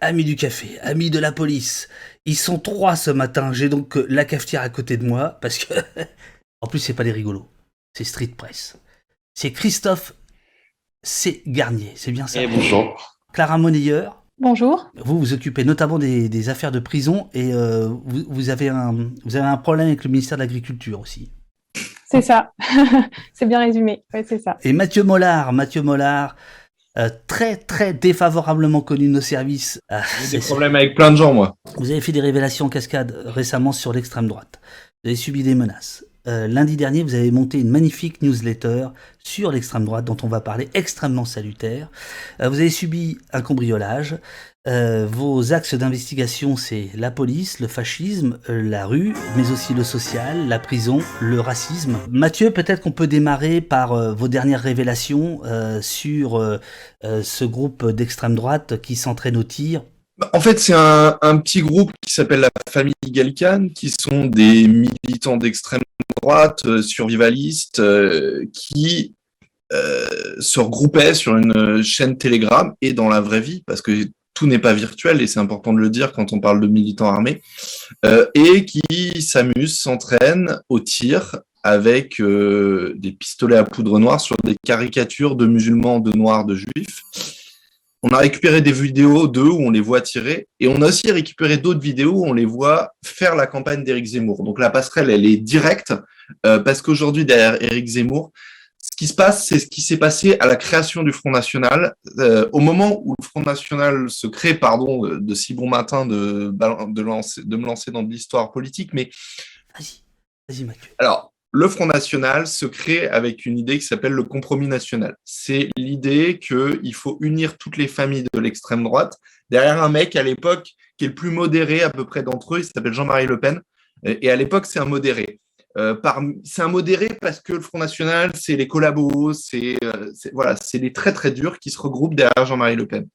Amis du café, amis de la police, ils sont trois ce matin. J'ai donc euh, la cafetière à côté de moi parce que, en plus, c'est pas des rigolos, c'est Street Press. C'est Christophe C. Garnier, c'est bien ça. Et bonjour. Clara Monnayeur. Bonjour. Vous vous occupez notamment des, des affaires de prison et euh, vous, vous, avez un, vous avez un problème avec le ministère de l'Agriculture aussi. C'est ça. c'est bien résumé. Ouais, c'est ça. Et Mathieu Mollard, Mathieu Mollard, euh, très très défavorablement connu de nos services. Euh, J'ai des problèmes avec plein de gens, moi. Vous avez fait des révélations en cascade récemment sur l'extrême droite. Vous avez subi des menaces. Euh, lundi dernier, vous avez monté une magnifique newsletter sur l'extrême droite dont on va parler, extrêmement salutaire. Euh, vous avez subi un cambriolage. Euh, vos axes d'investigation, c'est la police, le fascisme, euh, la rue, mais aussi le social, la prison, le racisme. Mathieu, peut-être qu'on peut démarrer par euh, vos dernières révélations sur ce groupe d'extrême droite qui s'entraîne au tir. En fait, c'est un, petit groupe qui s'appelle la famille Gallican, qui sont des militants d'extrême droite, survivalistes, qui se regroupaient sur une chaîne Telegram et dans la vraie vie, parce que tout n'est pas virtuel et c'est important de le dire quand on parle de militants armés, euh, et qui s'amusent, s'entraînent au tir avec euh, des pistolets à poudre noire sur des caricatures de musulmans, de noirs, de juifs. On a récupéré des vidéos d'eux où on les voit tirer et on a aussi récupéré d'autres vidéos où on les voit faire la campagne d'Éric Zemmour. Donc la passerelle, elle est directe euh, parce qu'aujourd'hui, derrière Éric Zemmour, qui se passe, c'est ce qui s'est passé à la création du Front National. Euh, au moment où le Front National se crée, pardon, de, de si bon matin de, de, lancer, de me lancer dans de l'histoire politique, mais... Vas-y, vas-y Mathieu. Alors, le Front National se crée avec une idée qui s'appelle le compromis national. C'est l'idée qu'il faut unir toutes les familles de l'extrême droite derrière un mec à l'époque qui est le plus modéré à peu près d'entre eux, il s'appelle Jean-Marie Le Pen, et à l'époque c'est un modéré. Euh, c'est un modéré parce que le Front National, c'est les collabos, c'est euh, voilà, c'est les très très durs qui se regroupent derrière Jean-Marie Le Pen.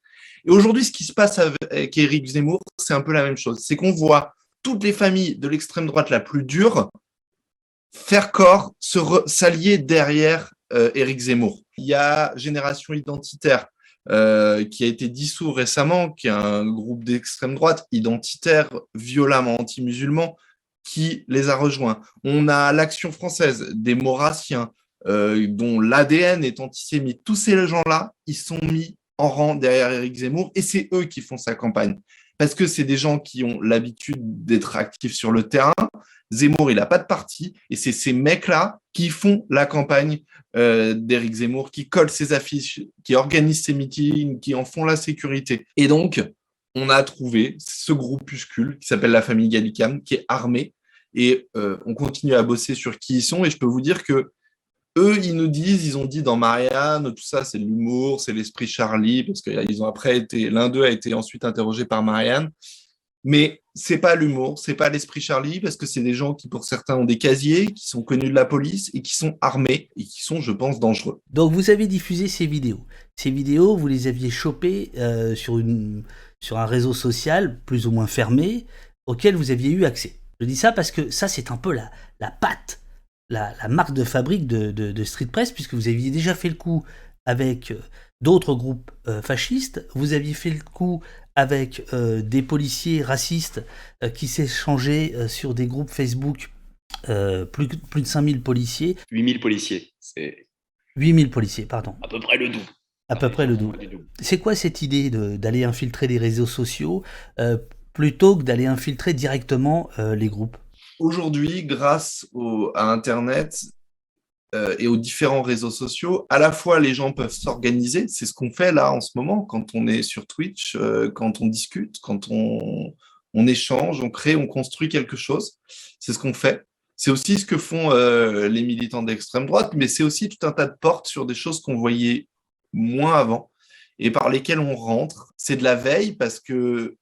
Et aujourd'hui, ce qui se passe avec Éric Zemmour, c'est un peu la même chose. C'est qu'on voit toutes les familles de l'extrême droite la plus dure faire corps, s'allier derrière euh, Éric Zemmour. Il y a Génération Identitaire euh, qui a été dissous récemment, qui est un groupe d'extrême droite identitaire, violemment anti-musulman, qui les a rejoints. On a l'Action française des Maurassiens, euh, dont l'ADN est antisémite. Tous ces gens-là, ils sont mis en rang derrière Éric Zemmour et c'est eux qui font sa campagne. Parce que c'est des gens qui ont l'habitude d'être actifs sur le terrain. Zemmour, il n'a pas de parti et c'est ces mecs-là qui font la campagne euh, d'Éric Zemmour, qui collent ses affiches, qui organisent ses meetings, qui en font la sécurité. Et donc, on a trouvé ce groupuscule qui s'appelle la famille Gallicam, qui est armé, et euh, on continue à bosser sur qui ils sont, et je peux vous dire que eux, ils nous disent, ils ont dit dans Marianne, tout ça, c'est l'humour, c'est l'esprit Charlie, parce qu'ils ont après été, l'un d'eux a été ensuite interrogé par Marianne, mais c'est pas l'humour, c'est pas l'esprit Charlie, parce que c'est des gens qui, pour certains, ont des casiers, qui sont connus de la police et qui sont armés et qui sont, je pense, dangereux. Donc vous avez diffusé ces vidéos. Ces vidéos, vous les aviez chopées euh, sur, une, sur un réseau social plus ou moins fermé auquel vous aviez eu accès. Je dis ça parce que ça, c'est un peu la, la patte, la, la marque de fabrique de, de, de, Street Press, puisque vous aviez déjà fait le coup avec euh, d'autres groupes euh, fascistes, vous aviez fait le coup avec euh, des policiers racistes euh, qui s'échangeaient sur des groupes Facebook, plus, plus de 5000 policiers. 8000 policiers, c'est... 8000 policiers, pardon. À peu près le double. À peu près le double. C'est quoi cette idée d'aller infiltrer les réseaux sociaux euh, plutôt que d'aller infiltrer directement euh, les groupes? Aujourd'hui, grâce au, à Internet euh, et aux différents réseaux sociaux, à la fois les gens peuvent s'organiser, c'est ce qu'on fait là en ce moment quand on est sur Twitch, quand on discute, quand on, on échange, on crée, on construit quelque chose. C'est ce qu'on fait. C'est aussi ce que font euh, les militants d'extrême droite, mais c'est aussi tout un tas de portes sur des choses qu'on voyait moins avant et par lesquelles on rentre. C'est de la veille parce que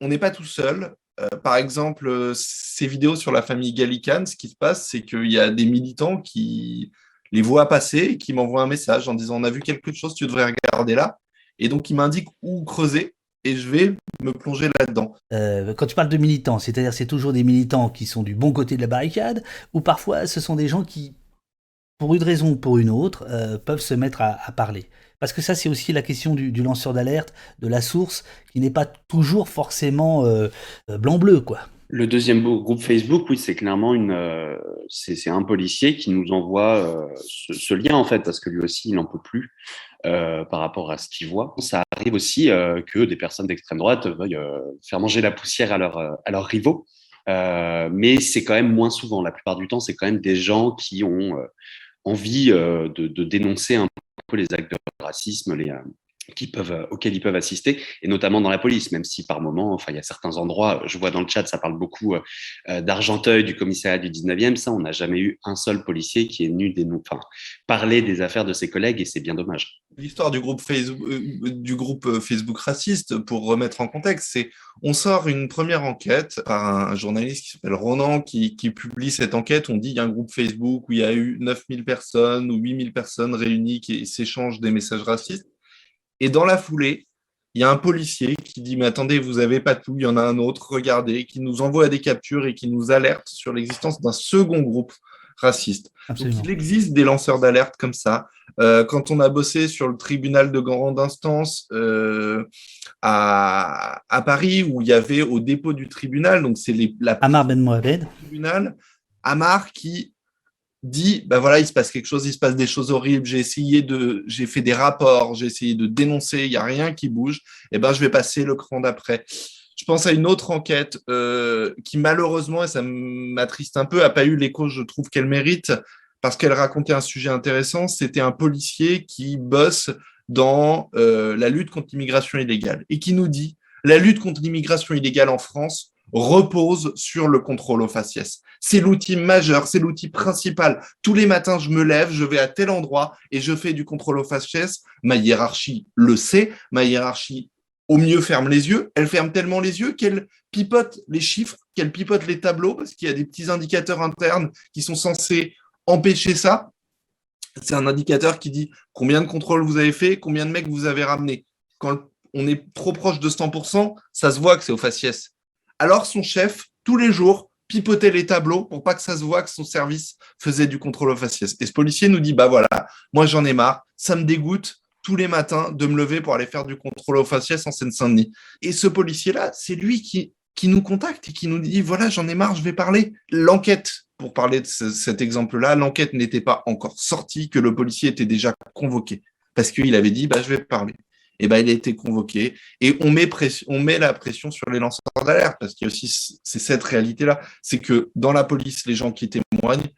on n'est pas tout seul. Euh, par exemple, ces vidéos sur la famille Gallican, ce qui se passe, c'est qu'il y a des militants qui les voient passer et qui m'envoient un message en disant on a vu quelque chose, tu devrais regarder là. Et donc, ils m'indiquent où creuser et je vais me plonger là-dedans. Euh, quand tu parles de militants, c'est-à-dire c'est toujours des militants qui sont du bon côté de la barricade, ou parfois ce sont des gens qui, pour une raison ou pour une autre, euh, peuvent se mettre à, parler. Parce que ça, c'est aussi la question du, lanceur d'alerte, de la source, qui n'est pas toujours forcément euh, euh, blanc-bleu, quoi. Le deuxième groupe Facebook, oui, c'est clairement une, c'est un policier qui nous envoie ce, lien en fait, parce que lui aussi, il n'en peut plus par rapport à ce qu'il voit. Ça arrive aussi que des personnes d'extrême droite veuillent faire manger la poussière à, leur, à leurs rivaux. mais c'est quand même moins souvent. La plupart du temps, c'est quand même des gens qui ont envie de, de, dénoncer un les actes de racisme les, euh, euh, auxquels ils peuvent assister, et notamment dans la police, même si par moment, enfin, il y a certains endroits, je vois dans le chat, ça parle beaucoup euh, d'Argenteuil, du commissariat du 19e, ça, on n'a jamais eu un seul policier qui est venu enfin, parler des affaires de ses collègues, et c'est bien dommage. L'histoire du groupe Facebook, raciste, pour remettre en contexte, c'est on sort une première enquête par un journaliste qui s'appelle Ronan, qui, qui, publie cette enquête. On dit il y a un groupe Facebook où il y a eu 9000 personnes ou 8000 personnes réunies qui s'échangent des messages racistes. Et dans la foulée, il y a un policier qui dit Mais attendez, vous n'avez pas tout, il y en a un autre, regardez, qui nous envoie des captures et qui nous alerte sur l'existence d'un second groupe raciste. il existe des lanceurs d'alerte comme ça. Euh, quand on a bossé sur le tribunal de grande instance euh, à, Paris, où il y avait au dépôt du tribunal, donc c'est la Amar Ben Mohamed, tribunal, Amar qui dit ben voilà il se passe quelque chose il se passe des choses horribles j'ai essayé de j'ai fait des rapports j'ai essayé de dénoncer il y a rien qui bouge et eh ben je vais passer le cran d'après. Je pense à une autre enquête euh, qui malheureusement et ça m'attriste un peu a pas eu l'écho je trouve qu'elle mérite parce qu'elle racontait un sujet intéressant c'était un policier qui bosse dans euh, la lutte contre l'immigration illégale et qui nous dit la lutte contre l'immigration illégale en France repose sur le contrôle au faciès. C'est l'outil majeur, c'est l'outil principal. Tous les matins, je me lève, je vais à tel endroit et je fais du contrôle au faciès. Ma hiérarchie le sait, ma hiérarchie au mieux ferme les yeux. Elle ferme tellement les yeux qu'elle pipote les chiffres, qu'elle pipote les tableaux, parce qu'il y a des petits indicateurs internes qui sont censés empêcher ça. C'est un indicateur qui dit combien de contrôles vous avez fait, combien de mecs vous avez ramené. Quand on est trop proche de 100%, ça se voit que c'est au faciès. Alors son chef, tous les jours, pipotait les tableaux pour pas que ça se voit que son service faisait du contrôle au faciès. Et ce policier nous dit, bah voilà, moi j'en ai marre, ça me dégoûte tous les matins de me lever pour aller faire du contrôle au faciès en Seine-Saint-Denis. Et ce policier-là, c'est lui qui, qui nous contacte et qui nous dit, voilà, j'en ai marre, je vais parler. L'enquête, pour parler de cet exemple-là, l'enquête n'était pas encore sortie, que le policier était déjà convoqué parce qu'il avait dit, bah, je vais parler eh ben, il a été convoqué. Et on met, la pression sur les lanceurs d'alerte, parce qu'il c'est cette réalité-là. C'est que dans la police, les gens qui témoignent,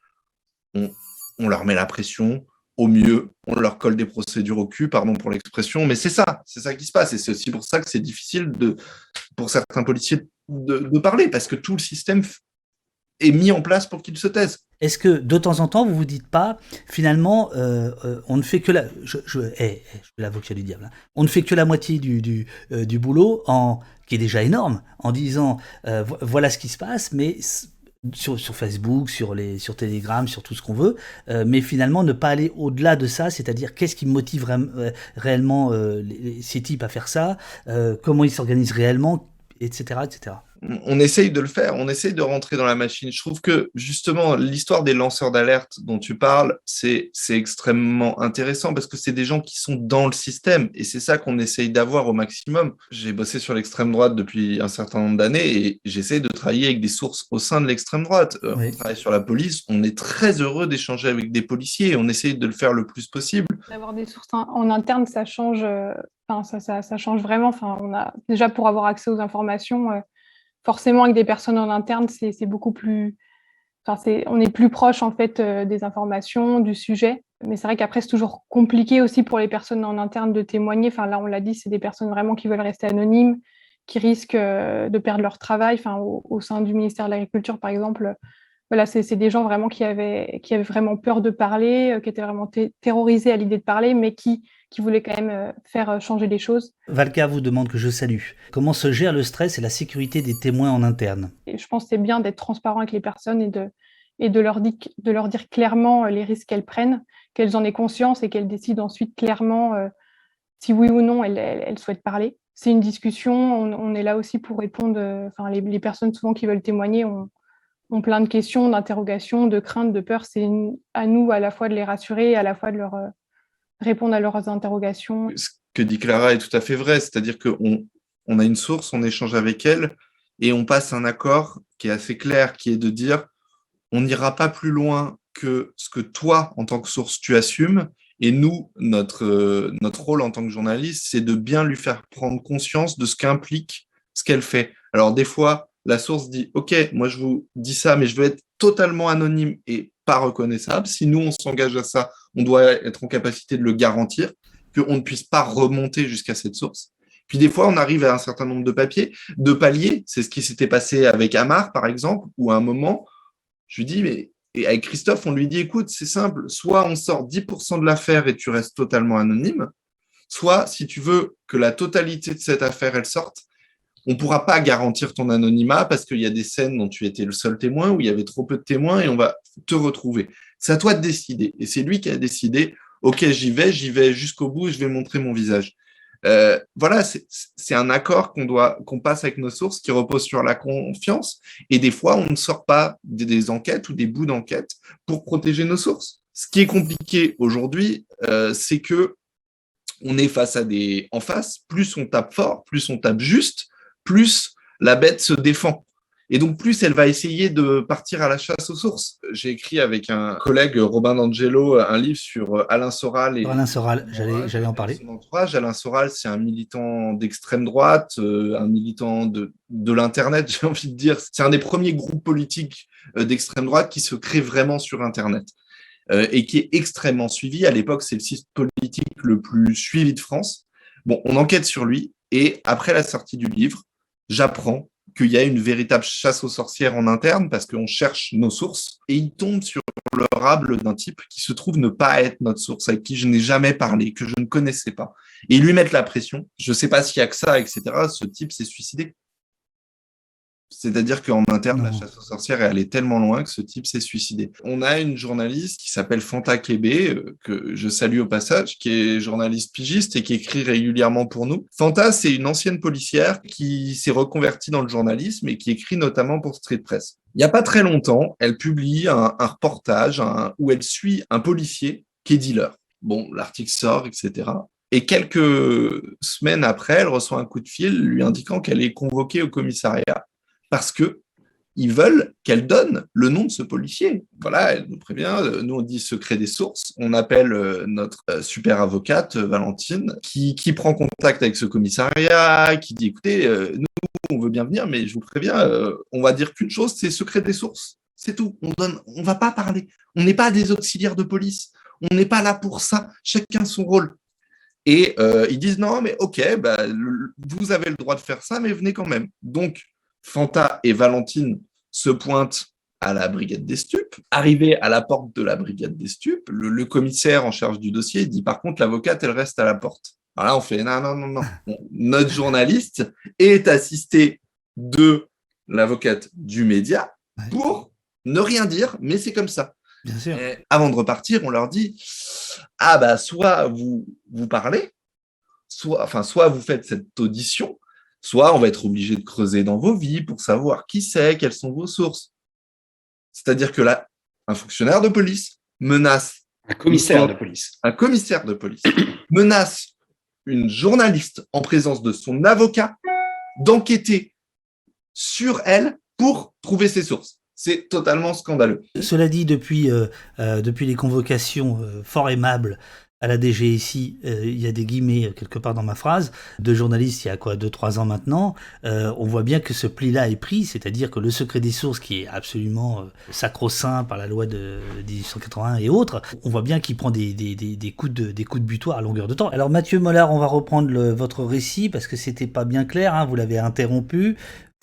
on, leur met la pression. Au mieux, on leur colle des procédures au cul, pardon pour l'expression, mais c'est ça, c'est ça qui se passe. Et c'est aussi pour ça que c'est difficile de, pour certains policiers de parler, parce que tout le système est mis en place pour qu'ils se taisent. Est-ce que de temps en temps, vous vous dites pas, finalement, euh, euh, on ne fait que la, je, je, eh, eh, l'avocat du diable, hein. on ne fait que la moitié du, du, euh, du, boulot, qui est déjà énorme, en disant, voilà ce qui se passe, mais sur, sur, Facebook, sur, les, sur Telegram, sur tout ce qu'on veut, mais finalement ne pas aller au-delà de ça, c'est-à-dire qu'est-ce qui motive réellement ces types à faire ça, comment ils s'organisent réellement, etc., etc on essaye de le faire, on essaye de rentrer dans la machine. Je trouve que justement, l'histoire des lanceurs d'alerte dont tu parles, c'est extrêmement intéressant parce que c'est des gens qui sont dans le système et c'est ça qu'on essaye d'avoir au maximum. J'ai bossé sur l'extrême droite depuis un certain nombre d'années et j'essaie de travailler avec des sources au sein de l'extrême droite. Euh, on travaille sur la police, on est très heureux d'échanger avec des policiers et on essaye de le faire le plus possible. D'avoir des sources en interne, ça change. Euh, enfin, ça, change vraiment. Enfin, on a déjà pour avoir accès aux informations, euh, forcément avec des personnes en interne, c'est beaucoup plus. Enfin, on est plus proche en fait euh, des informations, du sujet. Mais c'est vrai qu'après, c'est toujours compliqué aussi pour les personnes en interne de témoigner. Enfin, là, on l'a dit, c'est des personnes vraiment qui veulent rester anonymes, qui risquent euh, de perdre leur travail. Enfin, au, sein du ministère de l'Agriculture, par exemple, voilà, c'est des gens vraiment qui avaient, qui avaient vraiment peur de parler, euh, qui étaient vraiment terrorisés à l'idée de parler, mais qui qui voulait quand même euh, faire euh, changer les choses. Valka vous demande que je salue. Comment se gère le stress et la sécurité des témoins en interne? Et Je pense que c'est bien d'être transparent avec les personnes et de, et de, leur, dire, de leur dire clairement euh, les risques qu'elles prennent, qu'elles en aient conscience et qu'elles décident ensuite clairement si oui ou non elles, souhaitent parler. C'est une discussion, on, est là aussi pour répondre, enfin les, les, personnes souvent qui veulent témoigner ont, ont plein de questions, d'interrogations, de craintes, de peurs. C'est à nous à la fois de les rassurer et à la fois de leur répondre à leurs interrogations. Ce que dit Clara est tout à fait vrai, c'est-à-dire qu'on on a une source, on échange avec elle et on passe un accord qui est assez clair, qui est de dire on n'ira pas plus loin que ce que toi, en tant que source, tu assumes. Et nous, notre, notre rôle en tant que journaliste, c'est de bien lui faire prendre conscience de ce qu'implique ce qu'elle fait. Alors des fois, la source dit, OK, moi je vous dis ça, mais je veux être totalement anonyme et pas reconnaissable. Si nous, on s'engage à ça, on doit être en capacité de le garantir, qu'on ne puisse pas remonter jusqu'à cette source. Puis des fois, on arrive à un certain nombre de papiers, de paliers. C'est ce qui s'était passé avec Amar, par exemple, où à un moment, je lui dis, mais et avec Christophe, on lui dit, écoute, c'est simple, soit on sort 10% de l'affaire et tu restes totalement anonyme, soit si tu veux que la totalité de cette affaire, elle sorte, on ne pourra pas garantir ton anonymat parce qu'il y a des scènes dont tu étais le seul témoin, où il y avait trop peu de témoins et on va te retrouver. C'est à toi de décider. Et c'est lui qui a décidé, OK, j'y vais, j'y vais jusqu'au bout, je vais montrer mon visage. Euh, voilà, c'est un accord qu'on doit qu'on passe avec nos sources qui repose sur la confiance. Et des fois, on ne sort pas des, enquêtes ou des bouts d'enquête pour protéger nos sources. Ce qui est compliqué aujourd'hui, euh, c'est que on est face à des en face. Plus on tape fort, plus on tape juste, plus la bête se défend. Et donc, plus elle va essayer de partir à la chasse aux sources. J'ai écrit avec un collègue, Robin D'Angelo, un livre sur euh, Alain Soral. Et Alain Soral, j'allais en parler. Alain Soral, c'est un militant d'extrême droite, euh, un militant de, de l'Internet, j'ai envie de dire. C'est un des premiers groupes politiques euh, d'extrême droite qui se crée vraiment sur Internet. et qui est extrêmement suivi. À l'époque, c'est le site politique le plus suivi de France. Bon, on enquête sur lui, et après la sortie du livre, j'apprends qu'il y a une véritable chasse aux sorcières en interne parce qu'on cherche nos sources et il tombe sur le rable d'un type qui se trouve ne pas être notre source, avec qui je n'ai jamais parlé, que je ne connaissais pas. Et lui mettre la pression. Je ne sais pas s'il y a que ça, etc. Ce type s'est suicidé. C'est-à-dire qu'en interne, la chasse aux sorcières est allée tellement loin que ce type s'est suicidé. On a une journaliste qui s'appelle Fanta Kébé, euh, que je salue au passage, qui est journaliste pigiste et qui écrit régulièrement pour nous. Fanta, c'est une ancienne policière qui s'est reconvertie dans le journalisme et qui écrit notamment pour Street Press. Il n'y a pas très longtemps, elle publie un, reportage où elle suit un policier qui est dealer. Bon, l'article sort, etc. Et quelques semaines après, elle reçoit un coup de fil lui indiquant qu'elle est convoquée au commissariat parce que ils veulent qu'elle donne le nom de ce policier. Voilà, elle nous prévient, euh, nous on dit secret des sources, on appelle euh, notre euh, super avocate, Valentine, qui, qui prend contact avec ce commissariat, qui dit, écoutez, nous on veut bien venir, mais je vous préviens, on va dire qu'une chose, c'est secret des sources. C'est tout. On donne, on va pas parler. On n'est pas des auxiliaires de police. On n'est pas là pour ça. Chacun son rôle. Et ils disent non, mais ok, bah, vous avez le droit de faire ça, mais venez quand même. Donc, Fanta et Valentine se pointent à la brigade des stupes. Arrivé à la porte de la brigade des stupes, le, commissaire en charge du dossier dit par contre l'avocate, elle reste à la porte. Alors là, on fait non, non, non, non. Notre journaliste est assisté de l'avocate du média pour ne rien dire, mais c'est comme ça. Bien sûr. avant de repartir, on leur dit ah bah soit vous vous parlez, soit enfin soit vous faites cette audition, soit on va être obligé de creuser dans vos vies pour savoir qui c'est, quelles sont vos sources. C'est-à-dire que là, un fonctionnaire de police menace un commissaire de police. Un commissaire de police menace une journaliste en présence de son avocat d'enquêter sur elle pour trouver ses sources. C'est totalement scandaleux. Cela dit, depuis, euh, euh, depuis les convocations euh, fort aimables à la DGSI, euh, il y a des guillemets euh, quelque part dans ma phrase, de journalistes il y a quoi, 2-3 ans maintenant, euh, on voit bien que ce pli-là est pris, c'est-à-dire que le secret des sources, qui est absolument sacro-saint par la loi de 1881 et autres, on voit bien qu'il prend des, des, des, coups de, des coups de butoir à longueur de temps. Alors Mathieu Mollard, on va reprendre votre récit parce que c'était pas bien clair, hein, vous l'avez interrompu.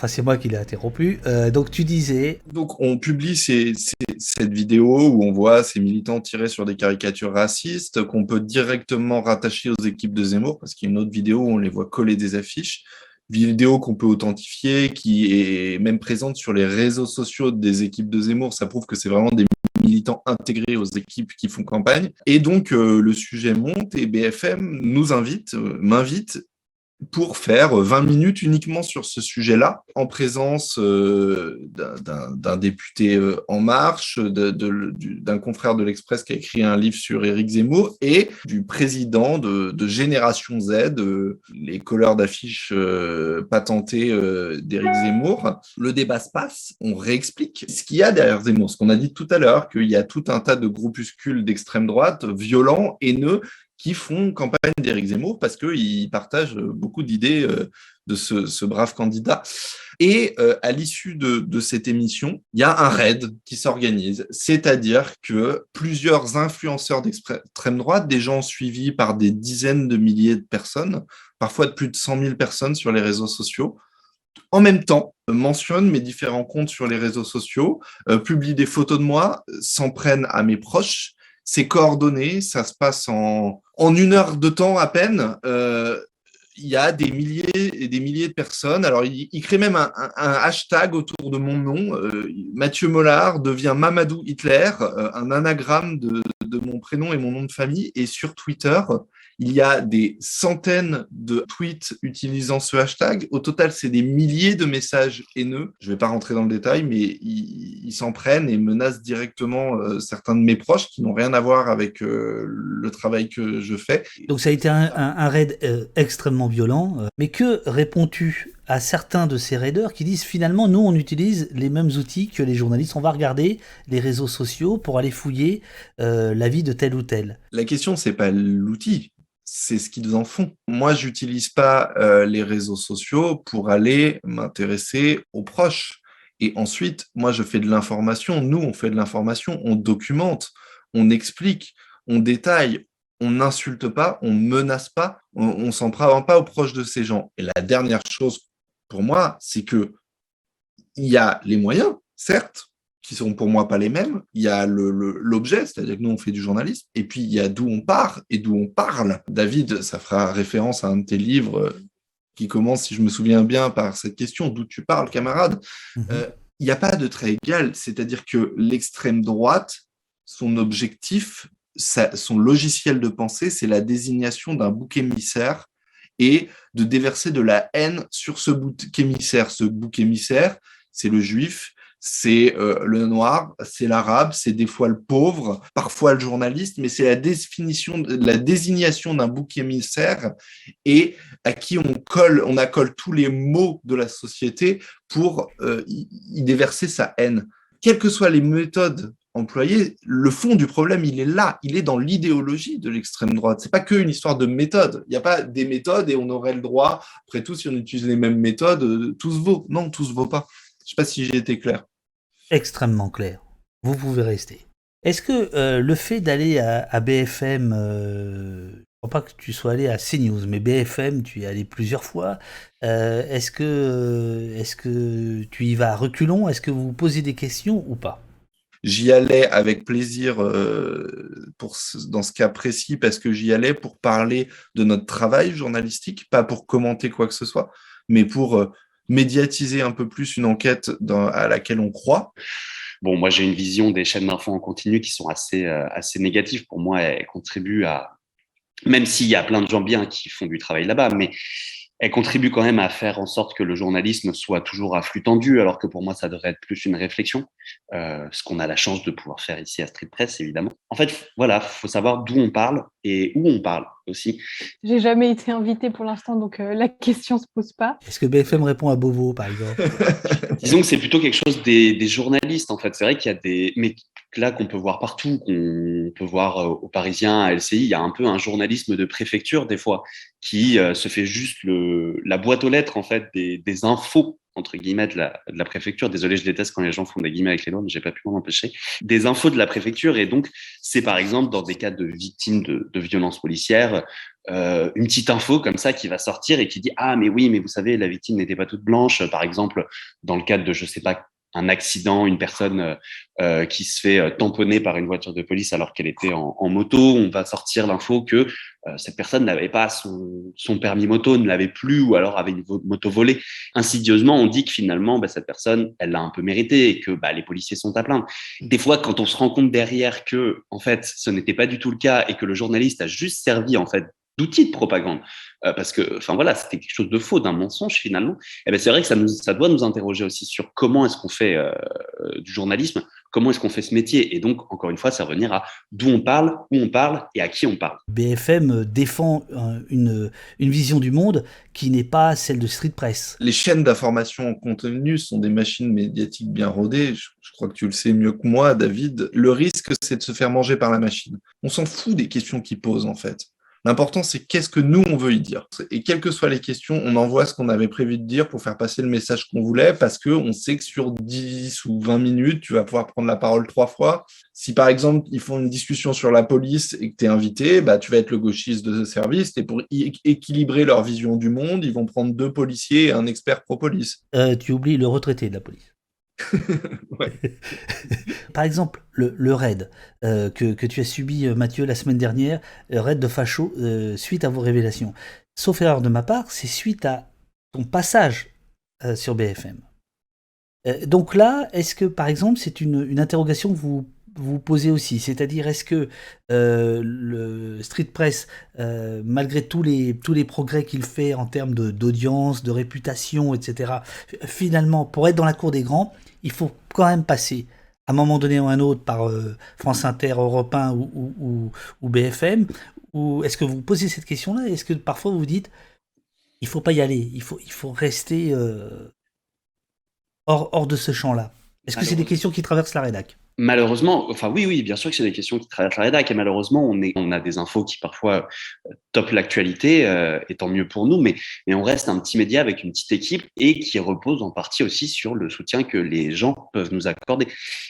C'est moi qui l'ai interrompu. Euh, donc, tu disais. Donc, on publie cette vidéo où on voit ces militants tirer sur des caricatures racistes qu'on peut directement rattacher aux équipes de Zemmour, parce qu'il y a une autre vidéo où on les voit coller des affiches. Vidéo qu'on peut authentifier, qui est même présente sur les réseaux sociaux des équipes de Zemmour. Ça prouve que c'est vraiment des militants intégrés aux équipes qui font campagne. Et donc, euh, le sujet monte et BFM nous invite, euh, m'invite pour faire 20 minutes uniquement sur ce sujet-là, en présence euh, d'un député euh, En Marche, d'un confrère de l'Express qui a écrit un livre sur Éric Zemmour et du président de, Génération Z, euh, les couleurs d'affiches patentées d'Éric Zemmour. Le débat se passe, on réexplique ce qu'il y a derrière Zemmour, ce qu'on a dit tout à l'heure, qu'il y a tout un tas de groupuscules d'extrême droite violents, haineux, qui font campagne d'Éric Zemmour parce qu'ils partagent beaucoup d'idées euh, de ce, brave candidat. Et euh, à l'issue de, cette émission, il y a un raid qui s'organise, c'est-à-dire que plusieurs influenceurs d'extrême droite, des gens suivis par des dizaines de milliers de personnes, parfois de plus de 100 000 personnes sur les réseaux sociaux, en même temps, mentionnent mes différents comptes sur les réseaux sociaux, euh, publient des photos de moi, s'en prennent à mes proches c'est coordonné, ça se passe en, en une heure de temps à peine. Euh, il y a des milliers et des milliers de personnes. Alors, il, crée même un, hashtag autour de mon nom. Euh, Mathieu Mollard devient Mamadou Hitler, euh, un anagramme de, de, mon prénom et mon nom de famille. Et sur Twitter, il y a des centaines de tweets utilisant ce hashtag. Au total, c'est des milliers de messages haineux. Je ne vais pas rentrer dans le détail, mais ils s'en prennent et menacent directement euh, certains de mes proches qui n'ont rien à voir avec euh, le travail que je fais. Donc ça a été un, raid euh, extrêmement violent. mais que réponds-tu à certains de ces raiders qui disent finalement, nous, on utilise les mêmes outils que les journalistes. On va regarder les réseaux sociaux pour aller fouiller la vie de tel ou tel. La question, c'est pas l'outil c'est ce qu'ils en font. Moi, j'utilise pas euh, les réseaux sociaux pour aller m'intéresser aux proches. Et ensuite, moi, je fais de l'information. Nous, on fait de l'information. On documente, on explique, on détaille. On n'insulte pas, on menace pas, on, ne s'en prend pas aux proches de ces gens. Et la dernière chose pour moi, c'est que il y a les moyens, certes, qui sont pour moi pas les mêmes. Il y a l'objet, c'est-à-dire que nous on fait du journalisme, et puis il y a d'où on part et d'où on parle. David, ça fera référence à un de tes livres euh, qui commence, si je me souviens bien, par cette question d'où tu parles, camarade. Mhm. Euh, il n'y a pas de trait égal, c'est-à-dire que l'extrême droite, son objectif, son logiciel de pensée, c'est la désignation d'un bouc émissaire et de déverser de la haine sur ce bouc émissaire. Ce bouc émissaire, c'est le juif, c'est euh, le noir, c'est l'arabe, c'est des fois le pauvre, parfois le journaliste, mais c'est la définition, la désignation d'un bouc émissaire et à qui on colle, on accole tous les maux de la société pour euh, y déverser sa haine. Quelles que soient les méthodes employées, le fond du problème, il est là, il est dans l'idéologie de l'extrême droite. C'est pas qu'une histoire de méthode. Il n'y a pas des méthodes et on aurait le droit, après tout, si on utilise les mêmes méthodes, euh, tout se vaut. Non, tout se vaut pas. Je sais pas si j'ai été clair extrêmement clair. Vous pouvez rester. Est-ce que euh, le fait d'aller à, BFM, euh, je ne crois pas que tu sois allé à CNews, mais BFM, tu y es allé plusieurs fois. Est-ce que, est que tu y vas à reculons? Est-ce que vous posez des questions ou pas? J'y allais avec plaisir pour dans ce cas précis parce que j'y allais pour parler de notre travail journalistique, pas pour commenter quoi que ce soit, mais pour médiatiser un peu plus une enquête à laquelle on croit Bon, moi j'ai une vision des chaînes d'infos en continu qui sont assez, euh, assez négatives. Pour moi, elles contribuent à, même s'il y a plein de gens bien qui font du travail là-bas, mais elle contribue quand même à faire en sorte que le journalisme soit toujours à flux tendu, alors que pour moi, ça devrait être plus une réflexion, euh, ce qu'on a la chance de pouvoir faire ici à Street Press, évidemment. En fait, voilà, faut savoir d'où on parle et où on parle aussi. J'ai jamais été invité pour l'instant, donc euh, la question se pose pas. Est-ce que BFM répond à Beauvau, par exemple? Disons que c'est plutôt quelque chose des, des journalistes, en fait. C'est vrai qu'il y a des, mais là qu'on peut voir partout, qu'on peut voir euh, aux Parisiens, à LCI, il y a un peu un journalisme de préfecture des fois qui euh, se fait juste le, la boîte aux lettres en fait des, des infos entre guillemets de la, de préfecture. Désolé, je déteste quand les gens font des guillemets avec les doigts, mais j'ai pas pu m'en empêcher. Des infos de la préfecture et donc c'est par exemple dans des cas de victimes de, de violences policières, euh, une petite info comme ça qui va sortir et qui dit ah mais oui mais vous savez la victime n'était pas toute blanche par exemple dans le cadre de je sais pas un accident, une personne euh, euh, qui se fait euh, tamponner par une voiture de police alors qu'elle était en, en, moto, on va sortir l'info que cette personne n'avait pas son, son, permis moto, ne l'avait plus ou alors avait une moto volée. Insidieusement, on dit que finalement, bah, cette personne, elle l'a un peu mérité et que bah, les policiers sont à plaindre. Des fois, quand on se rend compte derrière que, en fait, ce n'était pas du tout le cas et que le journaliste a juste servi en fait d'outils de propagande. Euh, parce que, enfin voilà, c'était quelque chose de faux, d'un mensonge finalement. Et eh ben c'est vrai que ça, nous, ça doit nous interroger aussi sur comment est-ce qu'on fait euh, du journalisme, comment est-ce qu'on fait ce métier. Et donc, encore une fois, ça revenir à d'où on parle, où on parle et à qui on parle. BFM défend une, une vision du monde qui n'est pas celle de Street Press. Les chaînes d'information en contenu sont des machines médiatiques bien rodées. Je, je crois que tu le sais mieux que moi, David. Le risque, c'est de se faire manger par la machine. On s'en fout des questions qu'ils posent, en fait. L'important, c'est qu'est-ce que nous, on veut y dire. Et quelles que soient les questions, on envoie ce qu'on avait prévu de dire pour faire passer le message qu'on voulait, parce qu'on sait que sur 10 ou 20 minutes, tu vas pouvoir prendre la parole trois fois. Si par exemple, ils font une discussion sur la police et que tu es invité, bah, tu vas être le gauchiste de ce service. Et pour équilibrer leur vision du monde, ils vont prendre deux policiers et un expert pro-police. Euh, tu oublies le retraité de la police. Par exemple, le, raid euh, que, tu as subi, euh, Mathieu, la semaine dernière, le raid de Facho, euh, suite à vos révélations. Sauf erreur de ma part, c'est suite à ton passage sur BFM. donc là, est-ce que, par exemple, c'est une, interrogation que vous vous posez aussi? C'est-à-dire, est-ce que le Street Press, malgré tous les, tous les progrès qu'il fait en termes d'audience, de, réputation, etc., finalement, pour être dans la cour des grands, il faut quand même passer à un moment donné ou un autre par euh, France Inter, Europe 1 ou, BFM Ou est-ce que vous posez cette question-là Est-ce que parfois vous vous dites, il faut pas y aller, il faut, il faut rester euh, hors, hors de ce champ-là? Est-ce que c'est des questions qui traversent la rédac? Malheureusement, enfin oui, oui, bien sûr que c'est des questions qui traversent la rédac et malheureusement, on, a des infos qui parfois euh, topent l'actualité, euh, et tant mieux pour nous, mais, on reste un petit média avec une petite équipe et qui repose en partie aussi sur le soutien que les gens peuvent nous accorder.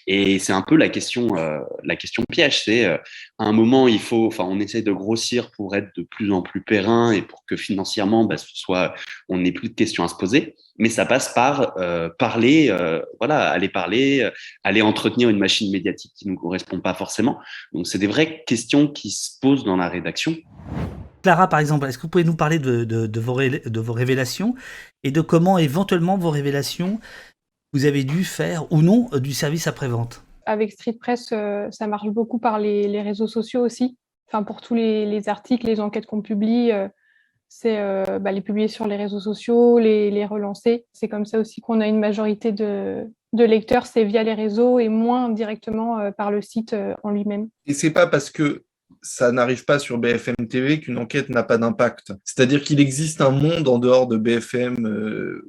Et c'est un peu la question, euh, la question piège, c'est à un moment, il faut, on essaie de grossir pour être de plus en plus périn et pour que financièrement, bah, ce soit, on n'ait plus de questions à se poser mais ça passe par euh, parler, euh, voilà, aller parler, euh, aller entretenir une machine médiatique qui ne nous correspond pas forcément. Donc, c'est des vraies questions qui se posent dans la rédaction. Clara, par exemple, est-ce que vous pouvez nous parler de, de, vos, de vos révélations et de comment éventuellement vos révélations, vous avez dû faire ou non du service après-vente? Avec Street Press, ça marche beaucoup par les, les, réseaux sociaux aussi. Enfin, pour tous les, les articles, les enquêtes qu'on publie, c'est euh, bah, les publier sur les réseaux sociaux, les, relancer. C'est comme ça aussi qu'on a une majorité de, lecteurs, c'est via les réseaux et moins directement euh, par le site euh, en lui-même. Et c'est pas parce que ça n'arrive pas sur BFM TV qu'une enquête n'a pas d'impact. C'est-à-dire qu'il existe un monde en dehors de BFM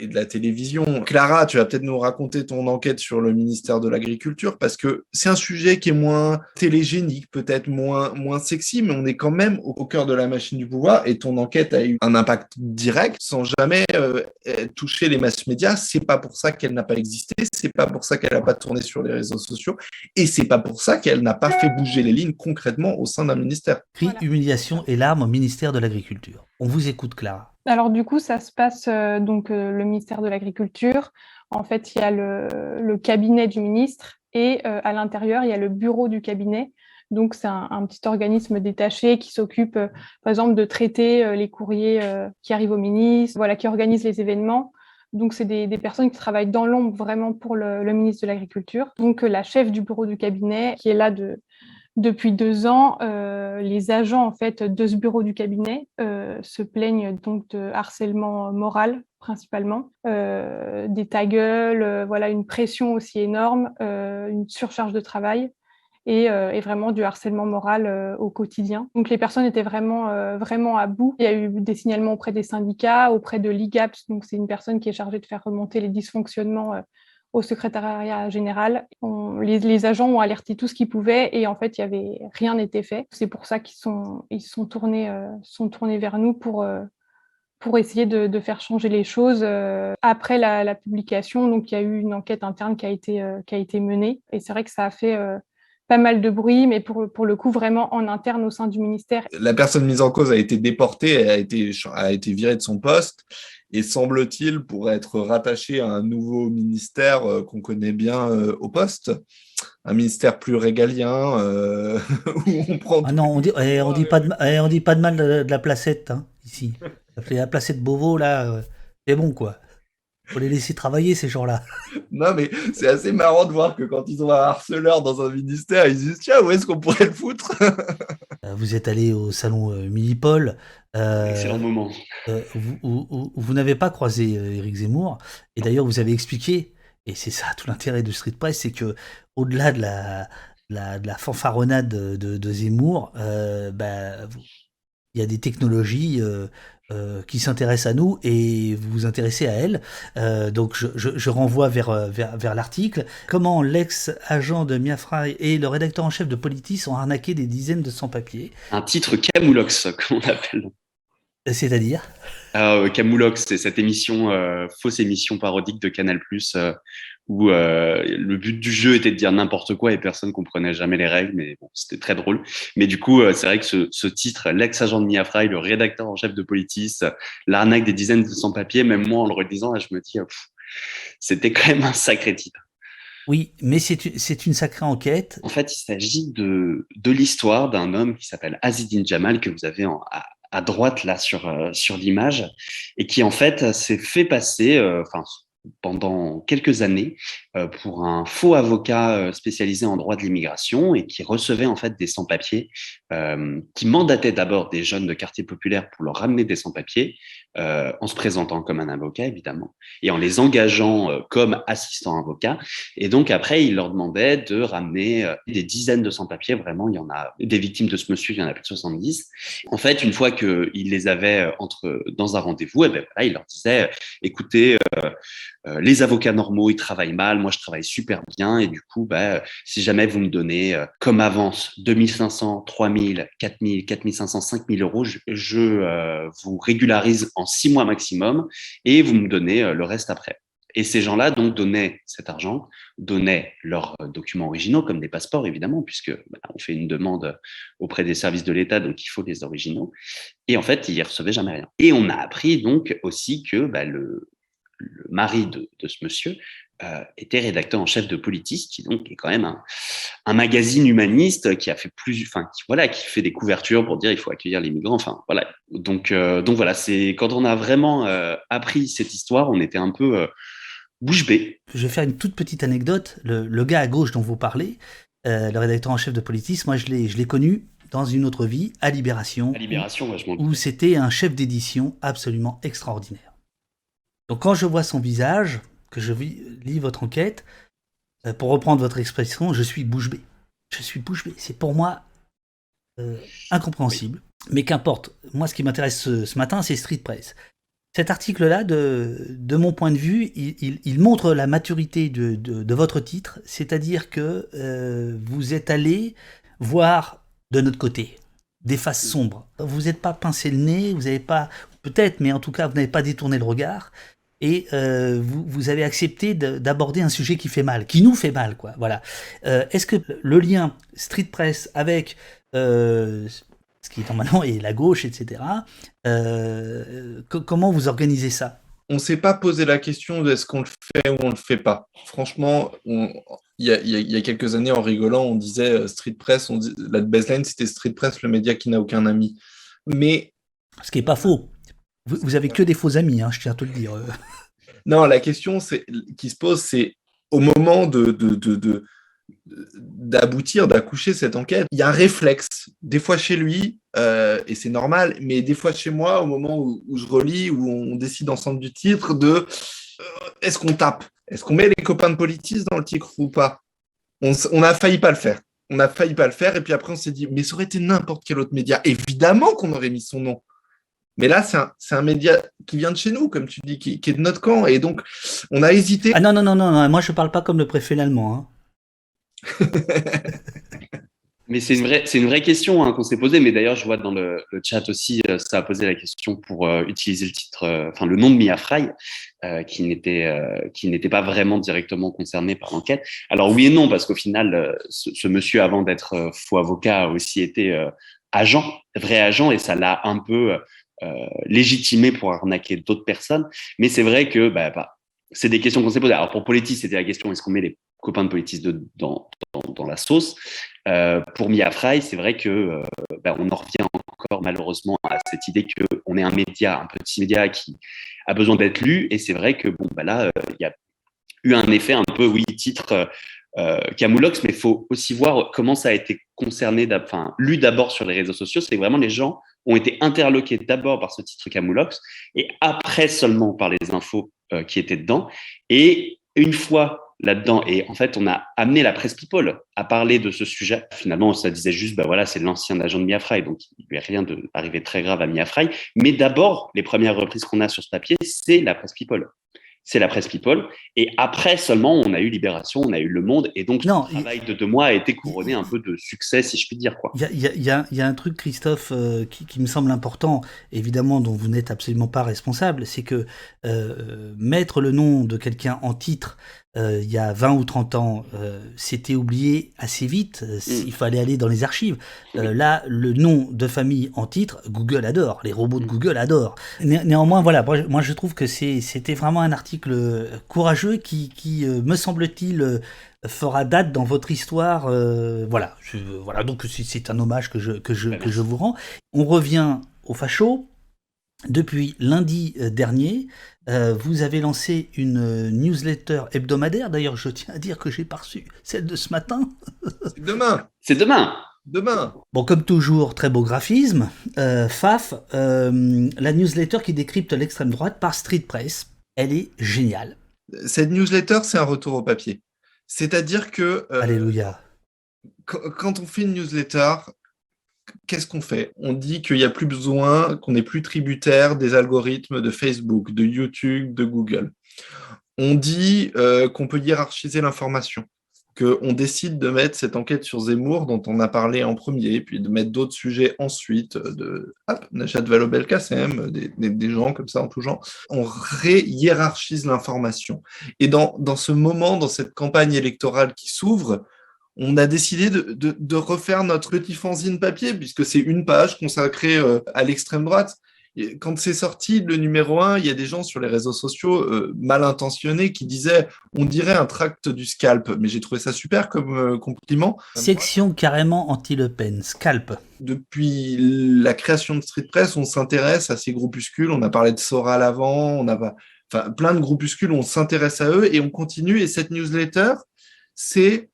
et de la télévision. Clara, tu vas peut-être nous raconter ton enquête sur le ministère de l'Agriculture parce que c'est un sujet qui est moins télégénique, peut-être moins, moins sexy, mais on est quand même au, cœur de la machine du pouvoir et ton enquête a eu un impact direct sans jamais euh, toucher les masses médias. C'est pas pour ça qu'elle n'a pas existé, c'est pas pour ça qu'elle n'a pas tourné sur les réseaux sociaux et c'est pas pour ça qu'elle n'a pas fait bouger les lignes concrètement au sein d'un ministère. Cri, humiliation et larmes au ministère de l'Agriculture. On vous écoute, Clara. Alors du coup, ça se passe euh, donc euh, le ministère de l'Agriculture. En fait, il y a le, cabinet du ministre et euh, à l'intérieur, il y a le bureau du cabinet. Donc c'est un, petit organisme détaché qui s'occupe, par exemple, de traiter les courriers qui arrivent au ministre, voilà, qui organise les événements. Donc, c'est des, personnes qui travaillent dans l'ombre vraiment pour le, le ministre de l'Agriculture. Donc, la chef du bureau du cabinet, qui est là de, depuis deux ans, euh, les agents en fait de ce bureau du cabinet euh, se plaignent donc de harcèlement moral principalement, euh, des ta voilà une pression aussi énorme, une surcharge de travail et, vraiment du harcèlement moral au quotidien. Donc les personnes étaient vraiment vraiment à bout. Il y a eu des signalements auprès des syndicats, auprès de l'IGAPS, donc c'est une personne qui est chargée de faire remonter les dysfonctionnements au secrétariat général. les, agents ont alerté tout ce qu'ils pouvaient et en fait, il y avait rien n'était fait. C'est pour ça qu'ils sont, ils sont tournés, euh, sont tournés vers nous pour euh, pour essayer de, faire changer les choses. Euh, après la, publication, donc il y a eu une enquête interne qui a été qui a été menée et c'est vrai que ça a fait pas mal de bruit, mais pour, pour le coup, vraiment en interne au sein du ministère. La personne mise en cause a été déportée, a été, a été virée de son poste et semble-t-il pour être rattaché à un nouveau ministère euh, qu'on connaît bien euh, au poste, un ministère plus régalien euh, où on prend. Ah non, on dit, eh, on dit pas de, eh, on dit pas de mal de, la placette hein, ici. La placette Beauvau là, c'est bon quoi. Faut les laisser travailler, ces gens-là. Non, mais c'est assez marrant de voir que quand ils ont un harceleur dans un ministère, ils disent Tiens, où est-ce qu'on pourrait le foutre? Euh, Vous êtes allé au salon euh, Millipol. euh, Excellent moment. euh, vous vous- vous n'avez pas croisé euh, Éric Zemmour. Et d'ailleurs, vous avez expliqué, et c'est ça tout l'intérêt de Street Press, c'est que au-delà de la, de la, de la fanfaronnade de, de- de Zemmour, euh, bah, vous- il y a des technologies euh, euh, qui s'intéressent à nous et vous vous intéressez à elles. Euh, donc je, je- je renvoie vers, euh, vers, vers l'article. Comment l'ex-agent de Miafra et le rédacteur en chef de Politis ont arnaqué des dizaines de sans-papiers. Un titre Camoulox, comme on l'appelle. C'est-à-dire? Ah, euh, Camoulox, c'est cette émission, fausse émission parodique de Canal+, où euh, le but du jeu était de dire n'importe quoi et personne comprenait jamais les règles, mais bon, c'était très drôle. Mais du coup, euh, c'est vrai que ce, ce titre, l'ex-agent de Miafra, le rédacteur en chef de Politis, l'arnaque des dizaines de sans-papiers, même moi, en le redisant, je me dis, euh, c'était quand même un sacré titre. Oui, mais c'est une- c'est une sacrée enquête. En fait, il s'agit de, de l'histoire d'un homme qui s'appelle Azidine Jamal, que vous avez en- à, à droite là sur, euh, sur l'image, et qui en fait s'est fait passer, euh, enfin, pendant quelques années euh, pour un faux avocat euh, spécialisé en droit de l'immigration et qui recevait en fait des sans-papiers, euh, qui mandatait d'abord des jeunes de quartier populaire pour leur ramener des sans-papiers, euh, en se présentant comme un avocat évidemment, et en les engageant euh, comme assistants avocats. Et donc après, il leur demandait de ramener euh, des dizaines de sans-papiers. Vraiment, il y en a des victimes de ce monsieur, il y en a plus de 70. En fait, une fois qu'il les avait entre dans un rendez-vous, et ben voilà, il leur disait, écoutez, les avocats normaux, ils travaillent mal, moi je travaille super bien, et du coup, bah, si jamais vous me donnez comme avance 2500, 3000, 4000, 4500, 5000 euros, je, je vous régularise six mois maximum, et vous me donnez euh, le reste après. Et ces gens-là donc donnaient cet argent, donnaient leurs euh, documents originaux comme des passeports évidemment, puisque bah, on fait une demande auprès des services de l'État, donc il faut des originaux. Et en fait, ils recevaient jamais rien. Et on a appris donc aussi que bah, le, mari de ce monsieur euh, était rédacteur en chef de Politis, qui donc est quand même un, un magazine humaniste qui a fait plus, enfin qui voilà, qui fait des couvertures pour dire il faut accueillir les migrants. Enfin voilà. Donc euh, donc voilà, c'est quand on a vraiment euh, appris cette histoire, on était un peu bouche bée. Je vais faire une toute petite anecdote. Le, le gars à gauche dont vous parlez, le rédacteur en chef de Politis, moi je l'ai je l'ai connu dans une autre vie, à Libération, À Libération, vachement. où c'était un chef d'édition absolument extraordinaire. Donc quand je vois son visage, que je vis- lis votre enquête, euh, pour reprendre votre expression, je suis bouche bée. Je suis bouche bée. C'est pour moi euh, incompréhensible. Mais qu'importe. Moi, ce qui m'intéresse ce, ce matin, c'est Street Press. Cet article-là, de, de mon point de vue, il, il- il montre la maturité de, de- de votre titre, c'est-à-dire que euh, vous êtes allé voir de notre côté des faces sombres. Vous n'êtes pas pincé le nez, vous n'avez pas, peut-être, mais en tout cas, vous n'avez pas détourné le regard. Et euh, vous, vous avez accepté de- d'aborder un sujet qui fait mal, qui nous fait mal, quoi. Voilà. Euh, Est-ce que le lien Street Press avec euh, ce qui est normalement et la gauche, etc. co- comment vous organisez ça? On ne s'est pas posé la question de est-ce qu'on le fait ou on le fait pas. Franchement, il y, a, y y quelques années, en rigolant, on disait Street Press, on la baseline, c'était Street Press, le média qui n'a aucun ami. Mais Ce qui est pas faux. Vous, avez que des faux amis, hein, je tiens à te le dire. non, la question qui se pose, c'est au moment d'aboutir, d'accoucher cette enquête, il y a un réflexe, des fois chez lui, euh, et c'est normal, mais des fois chez moi, au moment où, je relis, où on décide ensemble du titre, de euh, est-ce qu'on tape? Est-ce qu'on met les copains de politis dans le titre ou pas? On, on a failli pas le faire. On a failli pas le faire, et puis après on s'est dit, mais ça aurait été n'importe quel autre média. Évidemment qu'on aurait mis son nom. Mais là, c'est un, média qui vient de chez nous, comme tu dis, qui, qui est de notre camp. Et donc, on a hésité. Ah non, non, non, non, non, moi je parle pas comme le préfet l'allemand. Hein. Mais c'est une vraie, c'est une vraie question hein, qu'on s'est posée. Mais d'ailleurs, je vois dans le, le chat aussi, euh, ça a posé la question pour euh, utiliser le titre, euh, enfin le nom de Mia Fry, euh, qui n'était, euh, qui n'était pas vraiment directement concerné par l'enquête. Alors oui et non, parce qu'au final, euh, ce, ce monsieur, avant d'être euh, faux avocat, a aussi été euh, agent, vrai agent, et ça l'a un peu euh, légitimé pour arnaquer d'autres personnes. Mais c'est vrai que bah, bah, c'est des questions qu'on s'est posées. Alors pour Politis, c'était la question est-ce qu'on met les copains de Politis dans, la sauce? Euh, Pour Mia Fry, c'est vrai que euh, bah, on en revient encore malheureusement à cette idée qu'on est un média, un petit média qui a besoin d'être lu. Et c'est vrai que bon, là, il y a eu un effet un peu, oui, titre euh, Camoulox, mais il faut aussi voir comment ça a été concerné, enfin, lu d'abord sur les réseaux sociaux. C'est vraiment les gens ont été interloqués d'abord par ce titre Camoulox et après seulement par les infos euh, qui étaient dedans. Et une fois là-dedans, et en fait, on a amené la presse people à parler de ce sujet. Finalement, ça disait juste, bah voilà, c'est l'ancien agent de Mia Fry, donc il lui est rien d'arriver très grave à Mia Fry. Mais d'abord, les premières reprises qu'on a sur ce papier, c'est la presse people c'est la presse People. Et après seulement, on a eu Libération, on a eu Le Monde. Et donc, non, le travail de deux mois a été couronné un peu de succès, si je puis dire. Il y a, y, a, y a, un truc, Christophe, euh, qui, qui, me semble important, évidemment, dont vous n'êtes absolument pas responsable, c'est que euh, mettre le nom de quelqu'un en titre, euh, il y a 20 ou 30 ans, euh, c'était oublié assez vite. Euh, mm. Il fallait aller dans les archives. là, le nom de famille en titre, Google adore. Les robots de mm. Google adorent. néanmoins, voilà, moi je trouve que c'était vraiment un article courageux qui, qui me semble-t-il, fera date dans votre histoire. voilà, voilà, donc c'est un hommage que je, que, je, que je vous rends. On revient au facho. Depuis lundi dernier, euh, vous avez lancé une euh, newsletter hebdomadaire. D'ailleurs, je tiens à dire que j'ai pas reçu celle de ce matin. C'est demain. C'est demain. Demain. Bon, comme toujours, très beau graphisme. Euh, Faf, la newsletter qui décrypte l'extrême droite par Street Press, elle est géniale. Cette newsletter, c'est un retour au papier. C'est-à-dire que. Alléluia. Quand on fait une newsletter, qu'est-ce qu'on fait? On dit qu'il n'y a plus besoin, qu'on n'est plus tributaire des algorithmes de Facebook, de YouTube, de Google. On dit euh, qu'on peut hiérarchiser l'information, qu'on décide de mettre cette enquête sur Zemmour dont on a parlé en premier, puis de mettre d'autres sujets ensuite, de hop, Najat Vallaud-Belkacem, des, des, gens comme ça en tout genre. On ré-hiérarchise l'information. Et dans, dans ce moment, dans cette campagne électorale qui s'ouvre, on a décidé de, refaire notre petit fanzine papier, puisque c'est une page consacrée euh, à l'extrême droite. quand c'est sorti, le numéro 1, il y a des gens sur les réseaux sociaux euh, mal intentionnés qui disaient on dirait un tract du scalp. Mais j'ai trouvé ça super comme euh, compliment. Section carrément anti-Le Pen, scalp. Depuis la création de Street Press, on s'intéresse à ces groupuscules. On a parlé de Soral avant, on a enfin, plein de groupuscules, on s'intéresse à eux et on continue. Et cette newsletter, c'est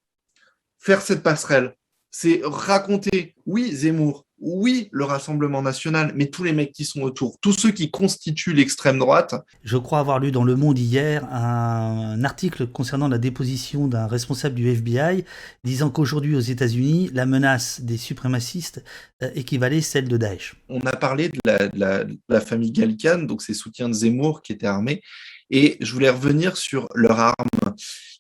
faire cette passerelle. C'est raconter, oui, Zemmour, oui, le Rassemblement national, mais tous les mecs qui sont autour, tous ceux qui constituent l'extrême droite. Je crois avoir lu dans Le Monde hier un, article concernant la déposition d'un responsable du FBI disant qu'aujourd'hui aux États-Unis, la menace des suprémacistes euh, équivalait celle de Daesh. On a parlé de la, de la famille Gallican, donc ces soutiens de Zemmour qui étaient armés, et je voulais revenir sur leur arme.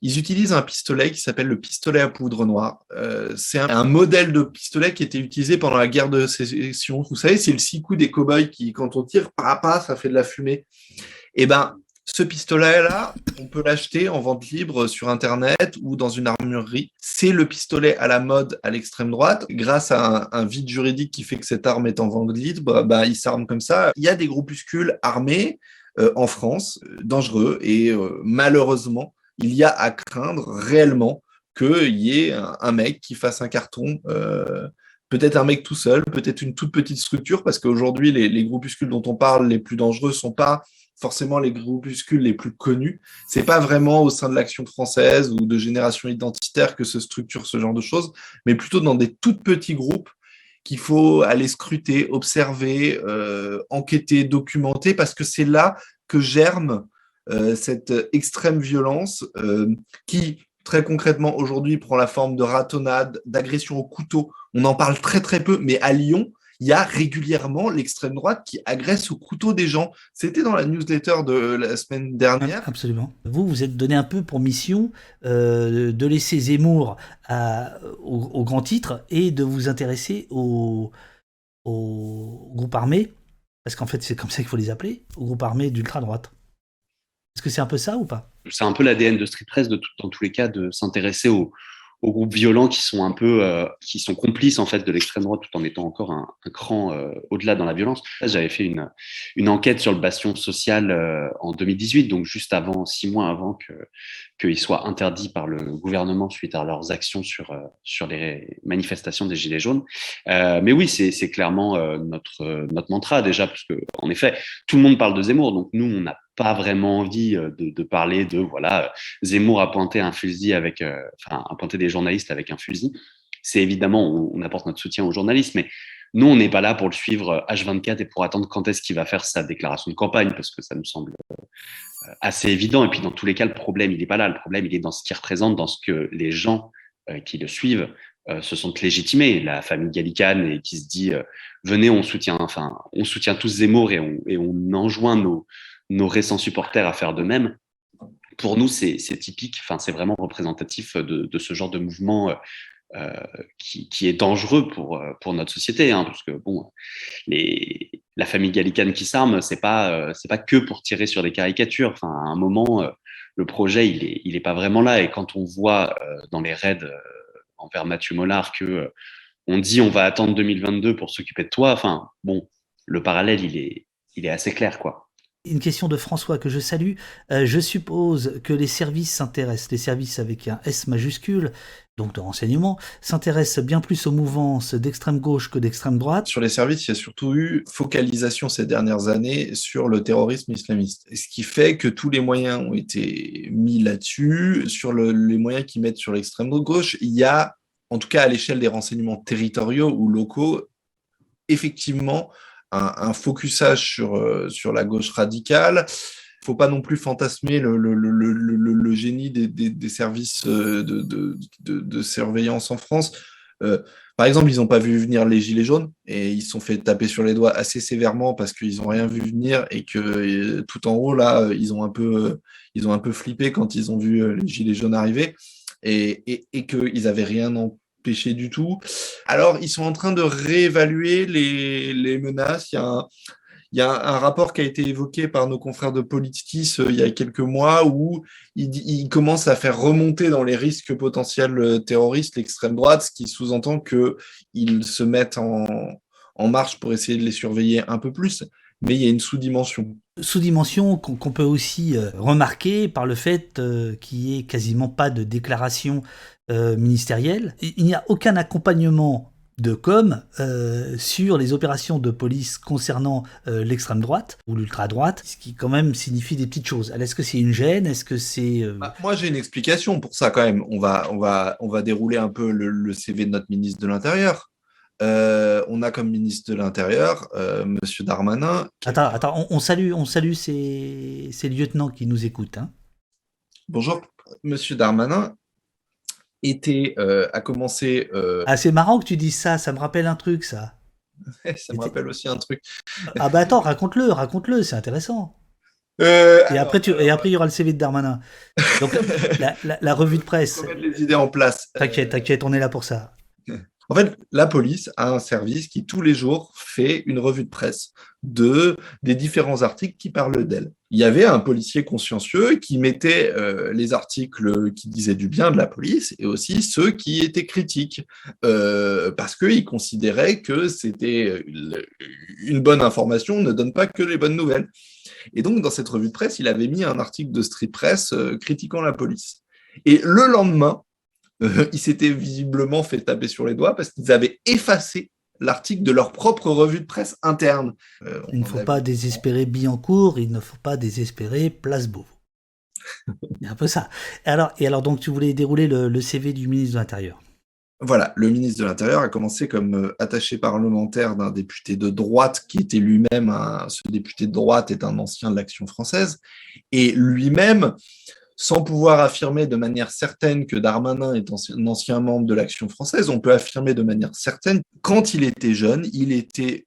Ils utilisent un pistolet qui s'appelle le pistolet à poudre noire. Euh, c'est un, modèle de pistolet qui était utilisé pendant la guerre de sécession. Vous savez, c'est le six coups des cow-boys qui, quand on tire, ça fait de la fumée. Eh ben, ce pistolet-là, on peut l'acheter en vente libre sur Internet ou dans une armurerie. C'est le pistolet à la mode à l'extrême droite. Grâce à un, vide juridique qui fait que cette arme est en vente libre, bah, ils s'arment comme ça. Il y a des groupuscules armés en France, euh, dangereux, et euh, malheureusement, il y a à craindre réellement qu'il y ait un, mec qui fasse un carton, peut-être un mec tout seul, peut-être une toute petite structure, parce qu'aujourd'hui, les, groupuscules dont on parle les plus dangereux sont pas forcément les groupuscules les plus connus. C'est pas vraiment au sein de l'action française ou de génération identitaire que se structure ce genre de choses, mais plutôt dans des tout petits groupes qu'il faut aller scruter, observer, euh, enquêter, documenter, parce que c'est là que germe euh, cette extrême violence euh, qui, très concrètement, aujourd'hui prend la forme de ratonnade, d'agression au couteau. On en parle très très peu, mais à Lyon, il y a régulièrement l'extrême droite qui agresse au couteau des gens. C'était dans la newsletter de la semaine dernière. Absolument. Vous, vous êtes donné un peu pour mission euh, de laisser Zemmour au, grand titre et de vous intéresser au, au groupe armé, parce qu'en fait c'est comme ça qu'il faut les appeler, au groupe armé d'ultra-droite. Est-ce que c'est un peu ça ou pas? C'est un peu l'ADN de Street Press, de dans tous les cas, de s'intéresser aux, aux groupes violents qui sont un peu, euh, qui sont complices en fait de l'extrême droite tout en étant encore un, cran euh, au-delà dans la violence. J'avais fait une, une enquête sur le bastion social euh, en 2018, donc juste avant, six mois avant que qu'il soit interdit par le gouvernement suite à leurs actions sur sur les manifestations des gilets jaunes. mais oui, c'est c'est clairement notre notre mantra déjà parce que en effet tout le monde parle de Zemmour, donc nous on a pas vraiment envie de, parler de voilà Zemmour a pointé un fusil avec, enfin a pointé des journalistes avec un fusil. C'est évidemment on, apporte notre soutien aux journalistes, mais nous, on n'est pas là pour le suivre H24 et pour attendre quand est-ce qu'il va faire sa déclaration de campagne, parce que ça nous semble euh, assez évident. Et puis, dans tous les cas, le problème, il n'est pas là. Le problème, il est dans ce qu'il représente, dans ce que les gens euh, qui le suivent euh, se sont légitimés. La famille Gallican et qui se dit venez, on soutient, enfin, on soutient tous Zemmour et on enjoint nos, nos récents supporters à faire de même. Pour nous, c'est typique, enfin, c'est vraiment représentatif de, ce genre de mouvement euh, qui, qui, est dangereux pour, euh, notre société, hein, parce que bon, la famille gallicane qui s'arme, c'est pas euh, pas que pour tirer sur des caricatures. Enfin, à un moment, le projet il est il est pas vraiment là. Et quand on voit dans les raids envers Mathieu Mollard que on dit on va attendre 2022 pour s'occuper de toi. Enfin, bon, le parallèle il est il est assez clair, quoi une question de François que je salue. je suppose que les services s'intéressent, les services avec un S majuscule, donc de renseignement, s'intéresse bien plus aux mouvances d'extrême gauche que d'extrême droite. Sur les services, il y a surtout eu focalisation ces dernières années sur le terrorisme islamiste. Ce qui fait que tous les moyens ont été mis là-dessus. Sur les moyens qu'ils mettent sur l'extrême gauche, il y a, en tout cas à l'échelle des renseignements territoriaux ou locaux, effectivement un, focusage sur, euh, sur la gauche radicale faut pas non plus fantasmer le, le, le, génie des, des, services euh, de, de, de, surveillance en France. Euh, par exemple, ils n'ont pas vu venir les gilets jaunes et ils se sont fait taper sur les doigts assez sévèrement parce qu'ils n'ont rien vu venir et que tout en haut là, ils ont un peu, ils ont un peu flippé quand ils ont vu les gilets jaunes arriver et, et, et qu'ils n'avaient rien du tout. Alors, ils sont en train de réévaluer les, menaces. Il y a un, rapport qui a été évoqué par nos confrères de Politis euh, il y a quelques mois où il, commence à faire remonter dans les risques potentiels euh, terroristes l'extrême droite, ce qui sous-entend qu'ils se mettent en, marche pour essayer de les surveiller un peu plus. Mais il y a une sous-dimension. Sous-dimension qu'on peut aussi euh, remarquer par le fait qu'il n'y ait quasiment pas de déclaration ministérielle. Il n'y a aucun accompagnement de com euh, sur les opérations de police concernant euh, l'extrême droite ou l'ultra droite, ce qui quand même signifie des petites choses. Est-ce que c'est une gêne? Est-ce que c'est euh, bah, Moi, j'ai une explication pour ça quand même. On va, on va, on va dérouler un peu le, CV de notre ministre de l'Intérieur. on a comme ministre de l'Intérieur Monsieur Darmanin. Attends, attends, on, salue, on salue ces, ces lieutenants qui nous écoutent. Hein. Bonjour, Monsieur Darmanin était, euh, a commencé. Euh... Ah, c'est marrant que tu dises ça, ça me rappelle un truc, ça. ça me rappelle aussi un truc. ah, bah attends, raconte-le, raconte-le, c'est intéressant. Euh, et, après, tu, et après, il y aura le CV de Darmanin. Donc, la, la, revue de presse. Faut mettre les idées en place. T'inquiète, t'inquiète, on est là pour ça. En fait, la police a un service qui tous les jours fait une revue de presse de des différents articles qui parlent d'elle. Il y avait un policier consciencieux qui mettait euh, les articles qui disaient du bien de la police et aussi ceux qui étaient critiques euh, parce qu'il considérait que c'était une bonne information ne donne pas que les bonnes nouvelles. Et donc dans cette revue de presse, il avait mis un article de Street Press euh, critiquant la police. Et le lendemain, euh, ils s'étaient visiblement fait taper sur les doigts parce qu'ils avaient effacé l'article de leur propre revue de presse interne. Euh, il ne faut pas désespérer Billancourt, il ne faut pas désespérer Place Beauvau. A un peu ça. Et alors, et alors donc tu voulais dérouler le, CV du ministre de l'Intérieur voilà, le ministre de l'Intérieur a commencé comme euh, attaché parlementaire d'un député de droite qui était lui-même, ce député de droite est un ancien de l'Action française, et lui-même sans pouvoir affirmer de manière certaine que Darmanin est un ancien membre de l'Action française, on peut affirmer de manière certaine, quand il était jeune, il était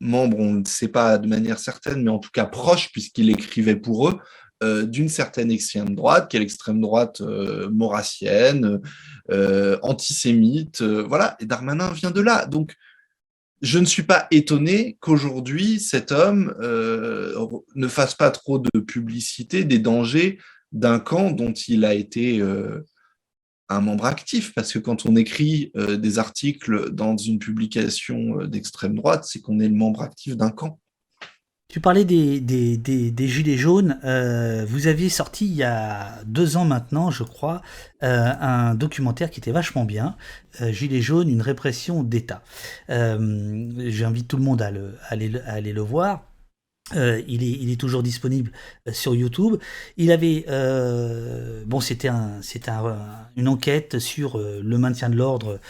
membre, on ne sait pas de manière certaine, mais en tout cas proche, puisqu'il écrivait pour eux, euh, d'une certaine extrême droite, qui est l'extrême droite euh, maurassienne, euh, antisémite, voilà, et Darmanin vient de là. Donc, je ne suis pas étonné qu'aujourd'hui, cet homme ne fasse pas trop de publicité des dangers d'un camp dont il a été euh, un membre actif, parce que quand on écrit euh, des articles dans une publication euh, d'extrême droite, c'est qu'on est le membre actif d'un camp. Tu parlais des, Gilets jaunes. vous aviez sorti il y a deux ans maintenant, je crois, un documentaire qui était vachement bien. Gilets jaunes, une répression d'État. J'invite tout le monde à aller le voir. Euh, il, est, il est toujours disponible euh, sur YouTube. Il avait, euh, bon, c'était un, c'était une enquête sur le maintien de l'ordre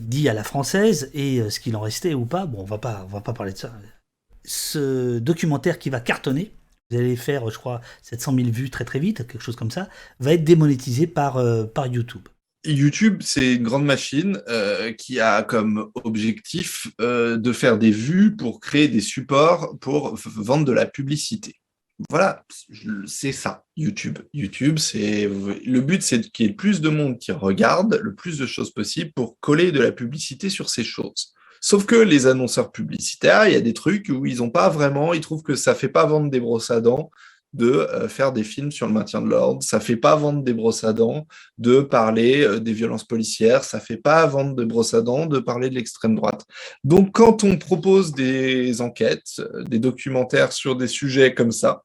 dit à la française et ce qu'il en restait ou pas. Bon, on va va pas parler de ça. Ce documentaire qui va cartonner, vous allez faire, je crois, 700 000 vues très très vite, quelque chose comme ça, va être démonétisé par, par YouTube. YouTube, c'est une grande machine euh, qui a comme objectif euh, de faire des vues pour créer des supports pour vendre de la publicité. Voilà, c'est ça, YouTube. YouTube, c'est le but, c'est qu'il y ait plus de monde qui regarde le plus de choses possible pour coller de la publicité sur ces choses. Sauf que les annonceurs publicitaires, il y a des trucs où ils n'ont pas vraiment, ils trouvent que ça fait pas vendre des brosses à dents, de euh, faire des films sur le maintien de l'ordre, ça fait pas vendre des brosses à dents de parler euh, des violences policières, ça fait pas vendre des brosses à dents de parler de l'extrême droite. Donc quand on propose des enquêtes, euh, des documentaires sur des sujets comme ça,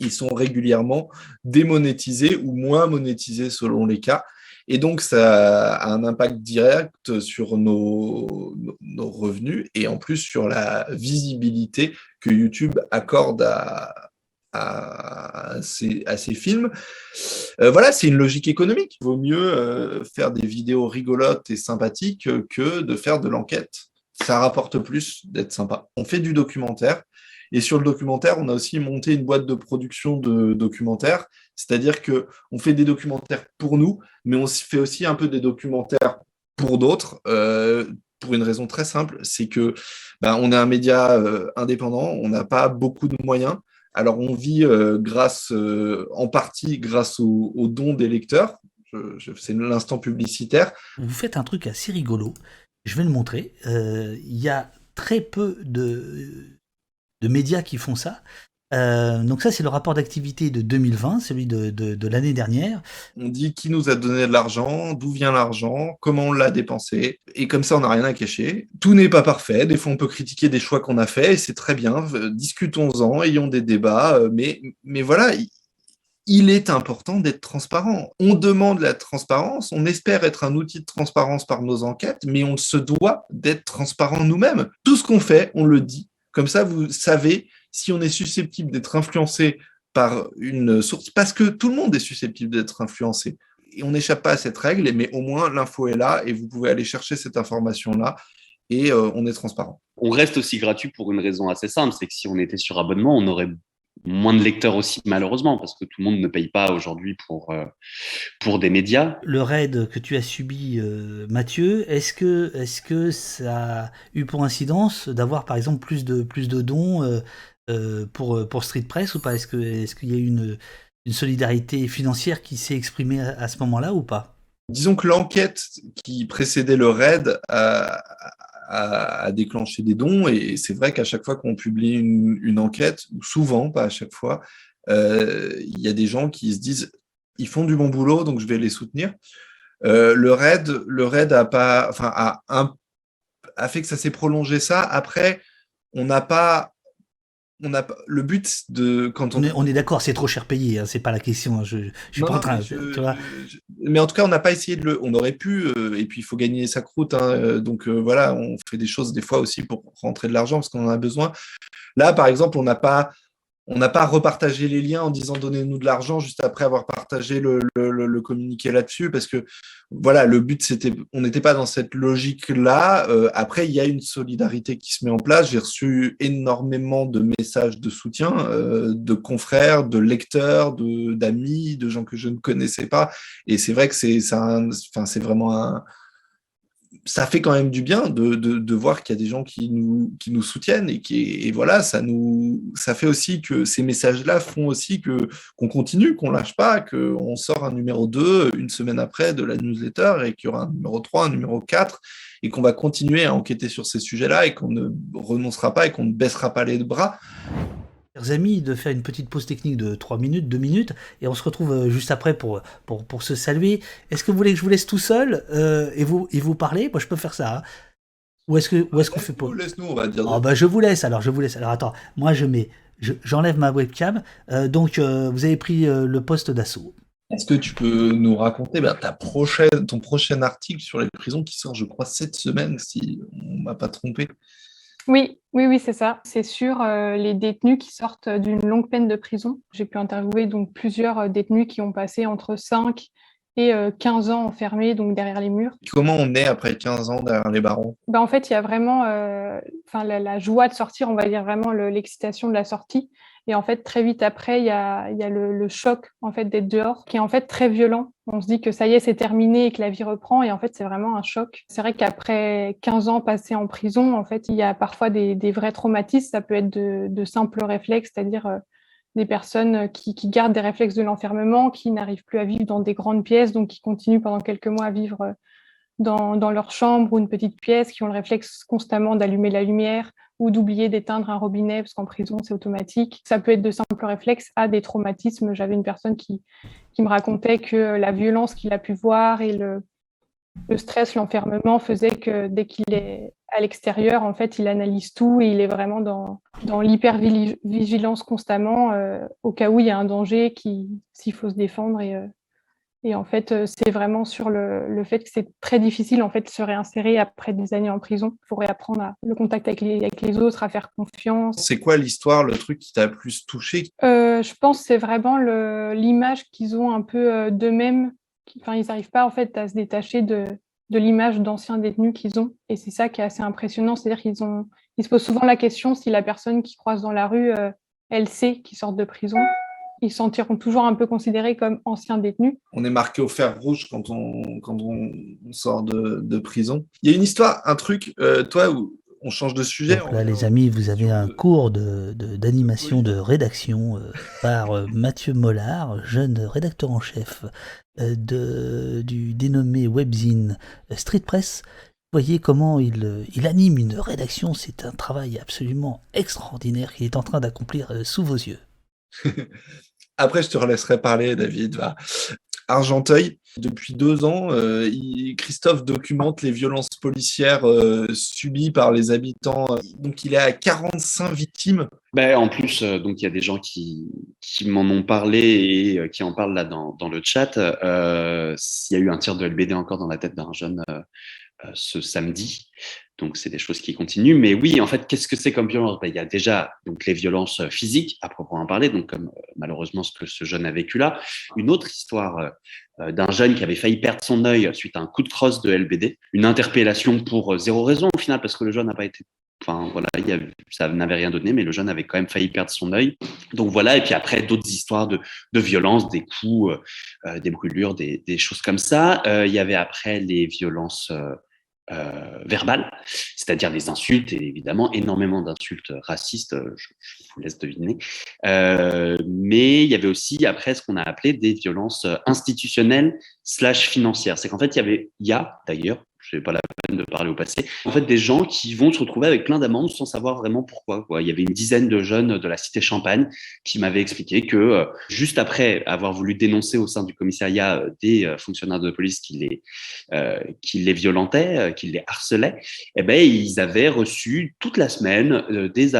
ils sont régulièrement démonétisés ou moins monétisés selon les cas. Et donc, ça a un impact direct sur nos, nos revenus et en plus sur la visibilité que YouTube accorde à, à ces, films. Euh, voilà, c'est une logique économique. Il vaut mieux euh, faire des vidéos rigolotes et sympathiques que de faire de l'enquête. Ça rapporte plus d'être sympa. On fait du documentaire. Et sur le documentaire, on a aussi monté une boîte de production de documentaires. C'est-à-dire que on fait des documentaires pour nous, mais on fait aussi un peu des documentaires pour d'autres. Euh, pour une raison très simple, c'est que ben, on est un média indépendant, on n'a pas beaucoup de moyens, alors, on vit euh, grâce, euh, en partie grâce aux, dons des lecteurs. c'est l'instant publicitaire. Vous faites un truc assez rigolo. Je vais le montrer. Euh, il y a très peu de, de médias qui font ça. Euh, donc ça, c'est le rapport d'activité de 2020, celui de, l'année dernière. On dit qui nous a donné de l'argent, d'où vient l'argent, comment on l'a dépensé, et comme ça, on n'a rien à cacher. Tout n'est pas parfait, des fois on peut critiquer des choix qu'on a faits, et c'est très bien, discutons-en, ayons des débats, euh, mais, mais voilà, il est important d'être transparent. On demande la transparence, on espère être un outil de transparence par nos enquêtes, mais on se doit d'être transparent nous-mêmes. Tout ce qu'on fait, on le dit. Comme ça, vous savez si on est susceptible d'être influencé par une source, parce que tout le monde est susceptible d'être influencé. Et on n'échappe pas à cette règle, mais au moins l'info est là et vous pouvez aller chercher cette information-là et euh, on est transparent. On reste aussi gratuit pour une raison assez simple, c'est que si on était sur abonnement, on aurait moins de lecteurs aussi malheureusement parce que tout le monde ne paye pas aujourd'hui pour euh, pour des médias. Le raid que tu as subi euh, Mathieu, est-ce que est-ce que ça a eu pour incidence d'avoir par exemple plus de plus de dons euh, pour, pour Street Press ou pas? Est-ce qu'il est y a une, une, solidarité financière qui s'est exprimée à, ce moment-là ou pas? Disons que l'enquête qui précédait le raid a, a, déclenché des dons et c'est vrai qu'à chaque fois qu'on publie une, enquête, ou souvent, pas à chaque fois, euh, il y a des gens qui se disent ils font du bon boulot, donc je vais les soutenir. Euh, le raid, le raid a pas, enfin, a, a fait que ça s'est prolongé ça. Après, on n'a pas on a le but de quand on, on est, d'accord, c'est trop cher payé, hein, c'est pas la question. Hein, je, je suis pas en train, mais en tout cas, on n'a pas essayé de le. On aurait pu, euh, et puis il faut gagner sa croûte. Hein, euh, donc euh, voilà, on fait des choses des fois aussi pour rentrer de l'argent parce qu'on en a besoin. Là, par exemple, on n'a pas on n'a pas repartagé les liens en disant donnez-nous de l'argent juste après avoir partagé le, communiqué là-dessus parce que voilà le but c'était on n'était pas dans cette logique là euh, après il y a une solidarité qui se met en place. J'ai reçu énormément de messages de soutien euh, de confrères de lecteurs de d'amis de gens que je ne connaissais pas. Et c'est vrai que c'est enfin c'est vraiment un ça fait quand même du bien de, de, voir qu'il y a des gens qui nous, qui nous soutiennent et qui et voilà ça nous ça fait aussi que ces messages là font aussi que qu'on continue qu'on lâche pas qu'on sort un numéro 2 une semaine après de la newsletter et qu'il y aura un numéro 3 un numéro 4 et qu'on va continuer à enquêter sur ces sujets là et qu'on ne renoncera pas et qu'on ne baissera pas les bras Chers amis, de faire une petite pause technique de 3 minutes, 2 minutes, et on se retrouve euh, juste après pour, pour, pour se saluer. Est-ce que vous voulez que je vous laisse tout seul euh, et, vous, et vous parler? Moi, je peux faire ça. Hein. Ou est-ce que est-ce qu'on fait pas? Laisse-nous, on va dire. Oh, bah, je vous laisse alors, je vous laisse. Alors attends, moi je mets, j'enlève ma webcam. Euh, donc vous avez pris le poste d'assaut. Est-ce que tu peux nous raconter ben, ta prochaine, ton prochain article sur les prisons qui sort, je crois, cette semaine, si on m'a pas trompé? Oui, oui, oui, c'est ça. C'est sur les détenus qui sortent d'une longue peine de prison. J'ai pu interviewer donc plusieurs détenus qui ont passé entre 5 et 15 ans enfermés donc derrière les murs. Comment on est après 15 ans derrière les barreaux? Ben, En fait, il y a vraiment enfin, la, joie de sortir, on va dire vraiment l'excitation de la sortie. Et en fait, très vite après, il y a, le, choc en fait d'être dehors, qui est en fait très violent. On se dit que ça y est, c'est terminé et que la vie reprend. Et en fait, c'est vraiment un choc. C'est vrai qu'après 15 ans passés en prison, en fait, il y a parfois des, vrais traumatismes. Ça peut être de, simples réflexes, c'est-à-dire euh, des personnes qui, gardent des réflexes de l'enfermement, qui n'arrivent plus à vivre dans des grandes pièces, donc qui continuent pendant quelques mois à vivre euh, dans, leur chambre ou une petite pièce, qui ont le réflexe constamment d'allumer la lumière ou d'oublier d'éteindre un robinet parce qu'en prison c'est automatique. Ça peut être de simples réflexes à des traumatismes. J'avais une personne qui, qui me racontait que la violence qu'il a pu voir et le, stress, l'enfermement faisait que dès qu'il est à l'extérieur, en fait, il analyse tout et il est vraiment dans, dans l'hypervigilance constamment euh, au cas où il y a un danger, s'il faut se défendre. Et, euh, et en fait, euh, c'est vraiment sur le, le fait que c'est très difficile en fait de se réinsérer après des années en prison. Il faut réapprendre à, le contact avec les, avec les autres, à faire confiance. C'est quoi l'histoire, le truc qui t'a le plus touché? Euh, Je pense que c'est vraiment l'image qu'ils ont un peu euh, d'eux-mêmes. Enfin, ils n'arrivent pas en fait à se détacher de, de l'image d'anciens détenus qu'ils ont. Et c'est ça qui est assez impressionnant. C'est-à-dire qu'ils ont, ils se posent souvent la question si la personne qui croise dans la rue, euh, elle sait qu'ils sortent de prison ils sentiront toujours un peu considérés comme anciens détenus. On est marqué au fer rouge quand on, quand on sort de, de prison. Il y a une histoire, un truc, euh, toi, où on change de sujet. Donc là, les amis, vous avez un cours d'animation de, d'animation de, rédaction euh, par euh, Mathieu Mollard, jeune rédacteur en chef de, du dénommé webzine Street Press. Vous voyez comment il, il anime une rédaction, c'est un travail absolument extraordinaire qu'il est en train d'accomplir sous vos yeux. Après, je te laisserai parler, David. Argenteuil, depuis deux ans, euh, Christophe documente les violences policières euh, subies par les habitants. Donc, il est à 45 victimes. Ben, en plus, euh, donc il y a des gens qui, qui m'en ont parlé et qui en parlent là dans, dans le chat. il y a eu un tir de LBD encore dans la tête d'un jeune ce samedi. Donc, c'est des choses qui continuent. Mais oui, en fait, qu'est-ce que c'est comme violence? Ben, Il y a déjà donc, les violences physiques, à proprement parler, donc comme euh, malheureusement ce que ce jeune a vécu là. Une autre histoire euh, euh, d'un jeune qui avait failli perdre son œil suite à un coup de crosse de LBD. Une interpellation pour zéro raison au final, parce que le jeune n'a pas été Enfin, voilà, ça n'avait rien donné, mais le jeune avait quand même failli perdre son œil. Donc voilà, et puis après, d'autres histoires de, de violence, des coups, des brûlures, des, choses comme ça. Il y avait après les violences euh, c'est-à-dire des insultes et évidemment énormément d'insultes racistes, euh, je, vous laisse deviner. Euh, mais il y avait aussi après ce qu'on a appelé des violences institutionnelles slash financières. C'est qu'en fait il y avait, il y a d'ailleurs n'ai pas la peine de parler au passé. En fait, des gens qui vont se retrouver avec plein d'amendes sans savoir vraiment pourquoi. Quoi. Il y avait une dizaine de jeunes de la cité Champagne qui m'avaient expliqué que euh, juste après avoir voulu dénoncer au sein du commissariat euh, des euh, fonctionnaires de police qui les, qui les violentaient, qui les harcelaient, eh ben, ils avaient reçu toute la semaine des,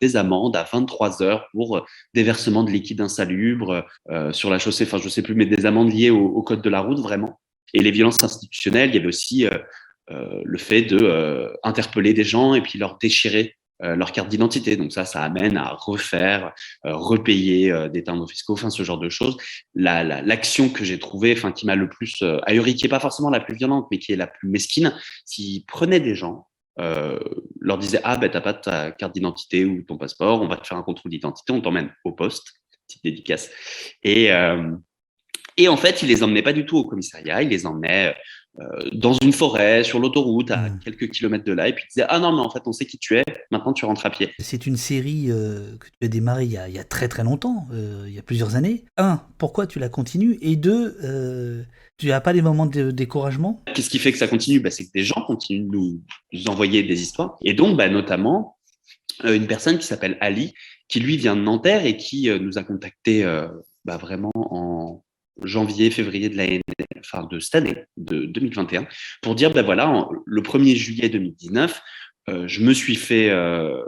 des amendes à 23 heures pour déversement de liquide insalubre sur la chaussée, enfin je sais plus, mais des amendes liées au code de la route vraiment. Et les violences institutionnelles, il y avait aussi euh, euh, le fait de euh, interpeller des gens et puis leur déchirer leur carte d'identité. Donc ça, ça amène à refaire, repayer des timbres fiscaux, enfin ce genre de choses. L'action que j'ai trouvée, enfin qui m'a le plus ahuri, qui est pas forcément la plus violente, mais qui est la plus mesquine, s'ils prenaient des gens, leur disaient ah ben t'as pas ta carte d'identité ou ton passeport, on va te faire un contrôle d'identité, on t'emmène au poste, petite dédicace, et et en fait, il les emmenait pas du tout au commissariat, il les emmenait euh, dans une forêt, sur l'autoroute, à mmh. quelques kilomètres de là, et puis il disait Ah non, mais en fait, on sait qui tu es, maintenant tu rentres à pied. C'est une série euh, que tu as démarrée il y a, il y a très très longtemps, euh, il y a plusieurs années. Un, pourquoi tu la continues? Et deux, tu n'as pas des moments de découragement? Qu'est-ce qui fait que ça continue? Bah, C'est que des gens continuent de nous, envoyer des histoires, et donc bah, notamment une personne qui s'appelle Ali, qui lui vient de Nanterre et qui nous a contacté bah, vraiment en janvier, février de enfin de cette année, de 2021, pour dire ben voilà, le 1er juillet 2019, euh, je me suis fait euh,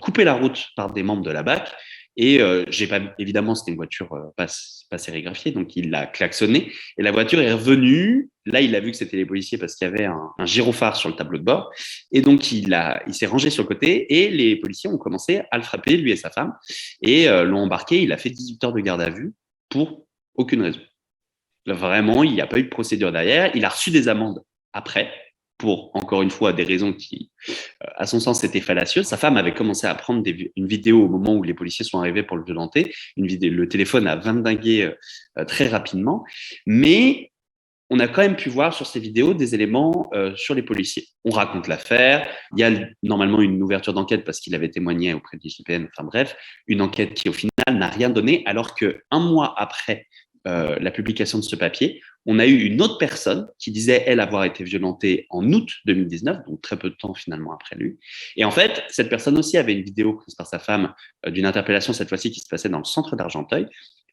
couper la route par des membres de la BAC Et euh, pas, évidemment, c'était une voiture pas, pas sérigraphiée, donc il l'a klaxonné. Et la voiture est revenue. Là, il a vu que c'était les policiers parce qu'il y avait un, un, gyrophare sur le tableau de bord. Et donc, il, il s'est rangé sur le côté et les policiers ont commencé à le frapper, lui et sa femme, et l'ont embarqué. Il a fait 18 heures de garde à vue pour aucune raison. vraiment, il n'y a pas eu de procédure derrière. Il a reçu des amendes après pour, encore une fois, des raisons qui, euh, à son sens, étaient fallacieuses. Sa femme avait commencé à prendre une vidéo au moment où les policiers sont arrivés pour le violenter. Le téléphone a vindingué euh, très rapidement. Mais on a quand même pu voir sur ces vidéos des éléments euh, sur les policiers. On raconte l'affaire. Il y a normalement une ouverture d'enquête parce qu'il avait témoigné auprès de l'IGPN. Enfin bref, une enquête qui, au final, n'a rien donné, alors que un mois après euh, la publication de ce papier, on a eu une autre personne qui disait, elle, avoir été violentée en août 2019, donc très peu de temps finalement après lui. Et en fait, cette personne aussi avait une vidéo prise par sa femme euh, d'une interpellation, cette fois-ci, qui se passait dans le centre d'Argenteuil.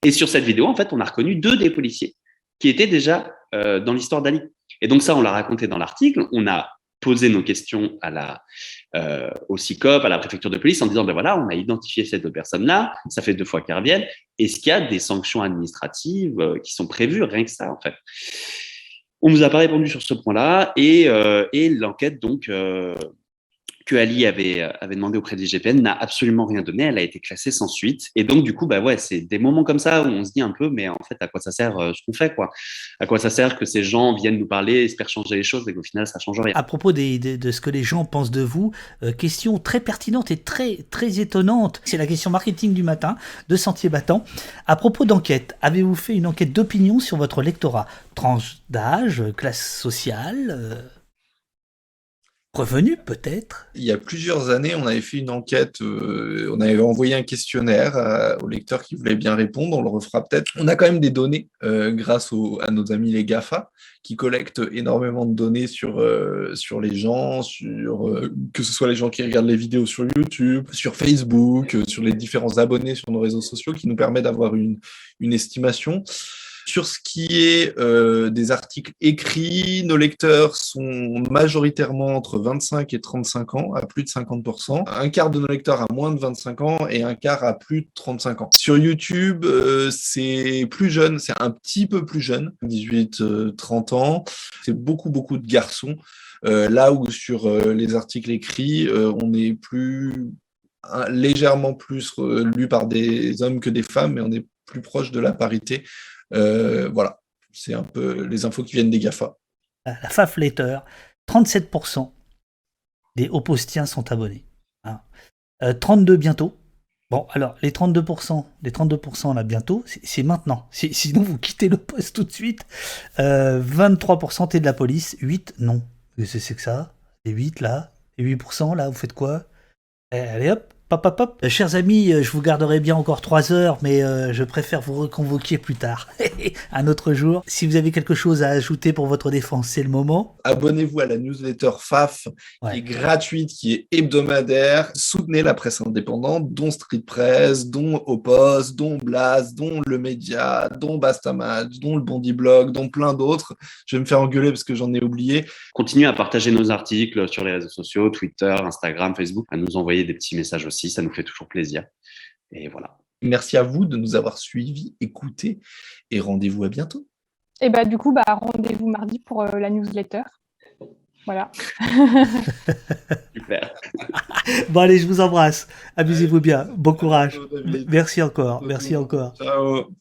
Et sur cette vidéo, en fait, on a reconnu deux des policiers qui étaient déjà euh, dans l'histoire d'Ali. Et donc ça, on l'a raconté dans l'article. On a poser nos questions à la, euh, au CICOP, à la préfecture de police, en disant, ben voilà, on a identifié ces deux personnes-là, ça fait deux fois qu'elles reviennent, est-ce qu'il y a des sanctions administratives euh, qui sont prévues? Rien que ça, en fait. On nous a pas répondu sur ce point-là, et, euh, l'enquête, donc, que Ali avait, euh, avait demandé auprès de l'IGPN n'a absolument rien donné. Elle a été classée sans suite. Et donc, du coup, bah ouais, c'est des moments comme ça où on se dit un peu, mais en fait, à quoi ça sert euh, ce qu'on fait, quoi? À quoi ça sert que ces gens viennent nous parler, espèrent changer les choses, et qu'au final, ça change rien? À propos de, ce que les gens pensent de vous, euh, question très pertinente et très, très étonnante. C'est la question marketing du matin de Sentier Battant. À propos d'enquête, avez-vous fait une enquête d'opinion sur votre lectorat? Tranche d'âge, classe sociale revenu peut-être? Il y a plusieurs années, on avait fait une enquête, euh, on avait envoyé un questionnaire aux lecteurs qui voulaient bien répondre, on le refera peut-être. On a quand même des données euh, grâce à nos amis les GAFA qui collectent énormément de données sur, euh, les gens, que ce soit les gens qui regardent les vidéos sur YouTube, sur Facebook, sur les différents abonnés sur nos réseaux sociaux qui nous permet d'avoir une estimation. Sur ce qui est euh, des articles écrits, nos lecteurs sont majoritairement entre 25 et 35 ans, à plus de 50%. Un quart de nos lecteurs a moins de 25 ans et un quart a plus de 35 ans. Sur YouTube, euh, c'est plus jeune, c'est un petit peu plus jeune, 18-30 euh, ans. C'est beaucoup, beaucoup de garçons. Là où sur les articles écrits, on est plus légèrement plus lu par des hommes que des femmes, mais on est plus proche de la parité. Euh, voilà, c'est un peu les infos qui viennent des GAFA. La FAF Letter, 37% des oppostiens sont abonnés. Hein. Euh, 32 bientôt. Bon, alors, les 32%, les 32% là bientôt, c'est maintenant. Sinon, vous quittez le poste tout de suite. Euh, 23% t'es de la police, 8 non. C'est que ça? Les 8 là Les 8% là, vous faites quoi? Eh, Allez hop, Euh, chers amis, je vous garderai bien encore trois heures, mais euh, je préfère vous reconvoquer plus tard, un autre jour. Si vous avez quelque chose à ajouter pour votre défense, c'est le moment. Abonnez-vous à la newsletter FAF, ouais. qui est gratuite, qui est hebdomadaire. Soutenez la presse indépendante, dont Street Press, dont Opos, dont Blast, dont Le Média, dont Bastamatch, dont le Bondi Blog, dont plein d'autres. Je vais me faire engueuler parce que j'en ai oublié. Continuez à partager nos articles sur les réseaux sociaux, Twitter, Instagram, Facebook, à nous envoyer des petits messages aussi ça nous fait toujours plaisir. Et voilà. Merci à vous de nous avoir suivis, écoutés et rendez-vous à bientôt. Et bah du coup, bah, rendez-vous mardi pour euh, la newsletter. Voilà. Super. bon allez, je vous embrasse. Amusez-vous bien. Bon courage. Merci encore. Merci encore. Ciao.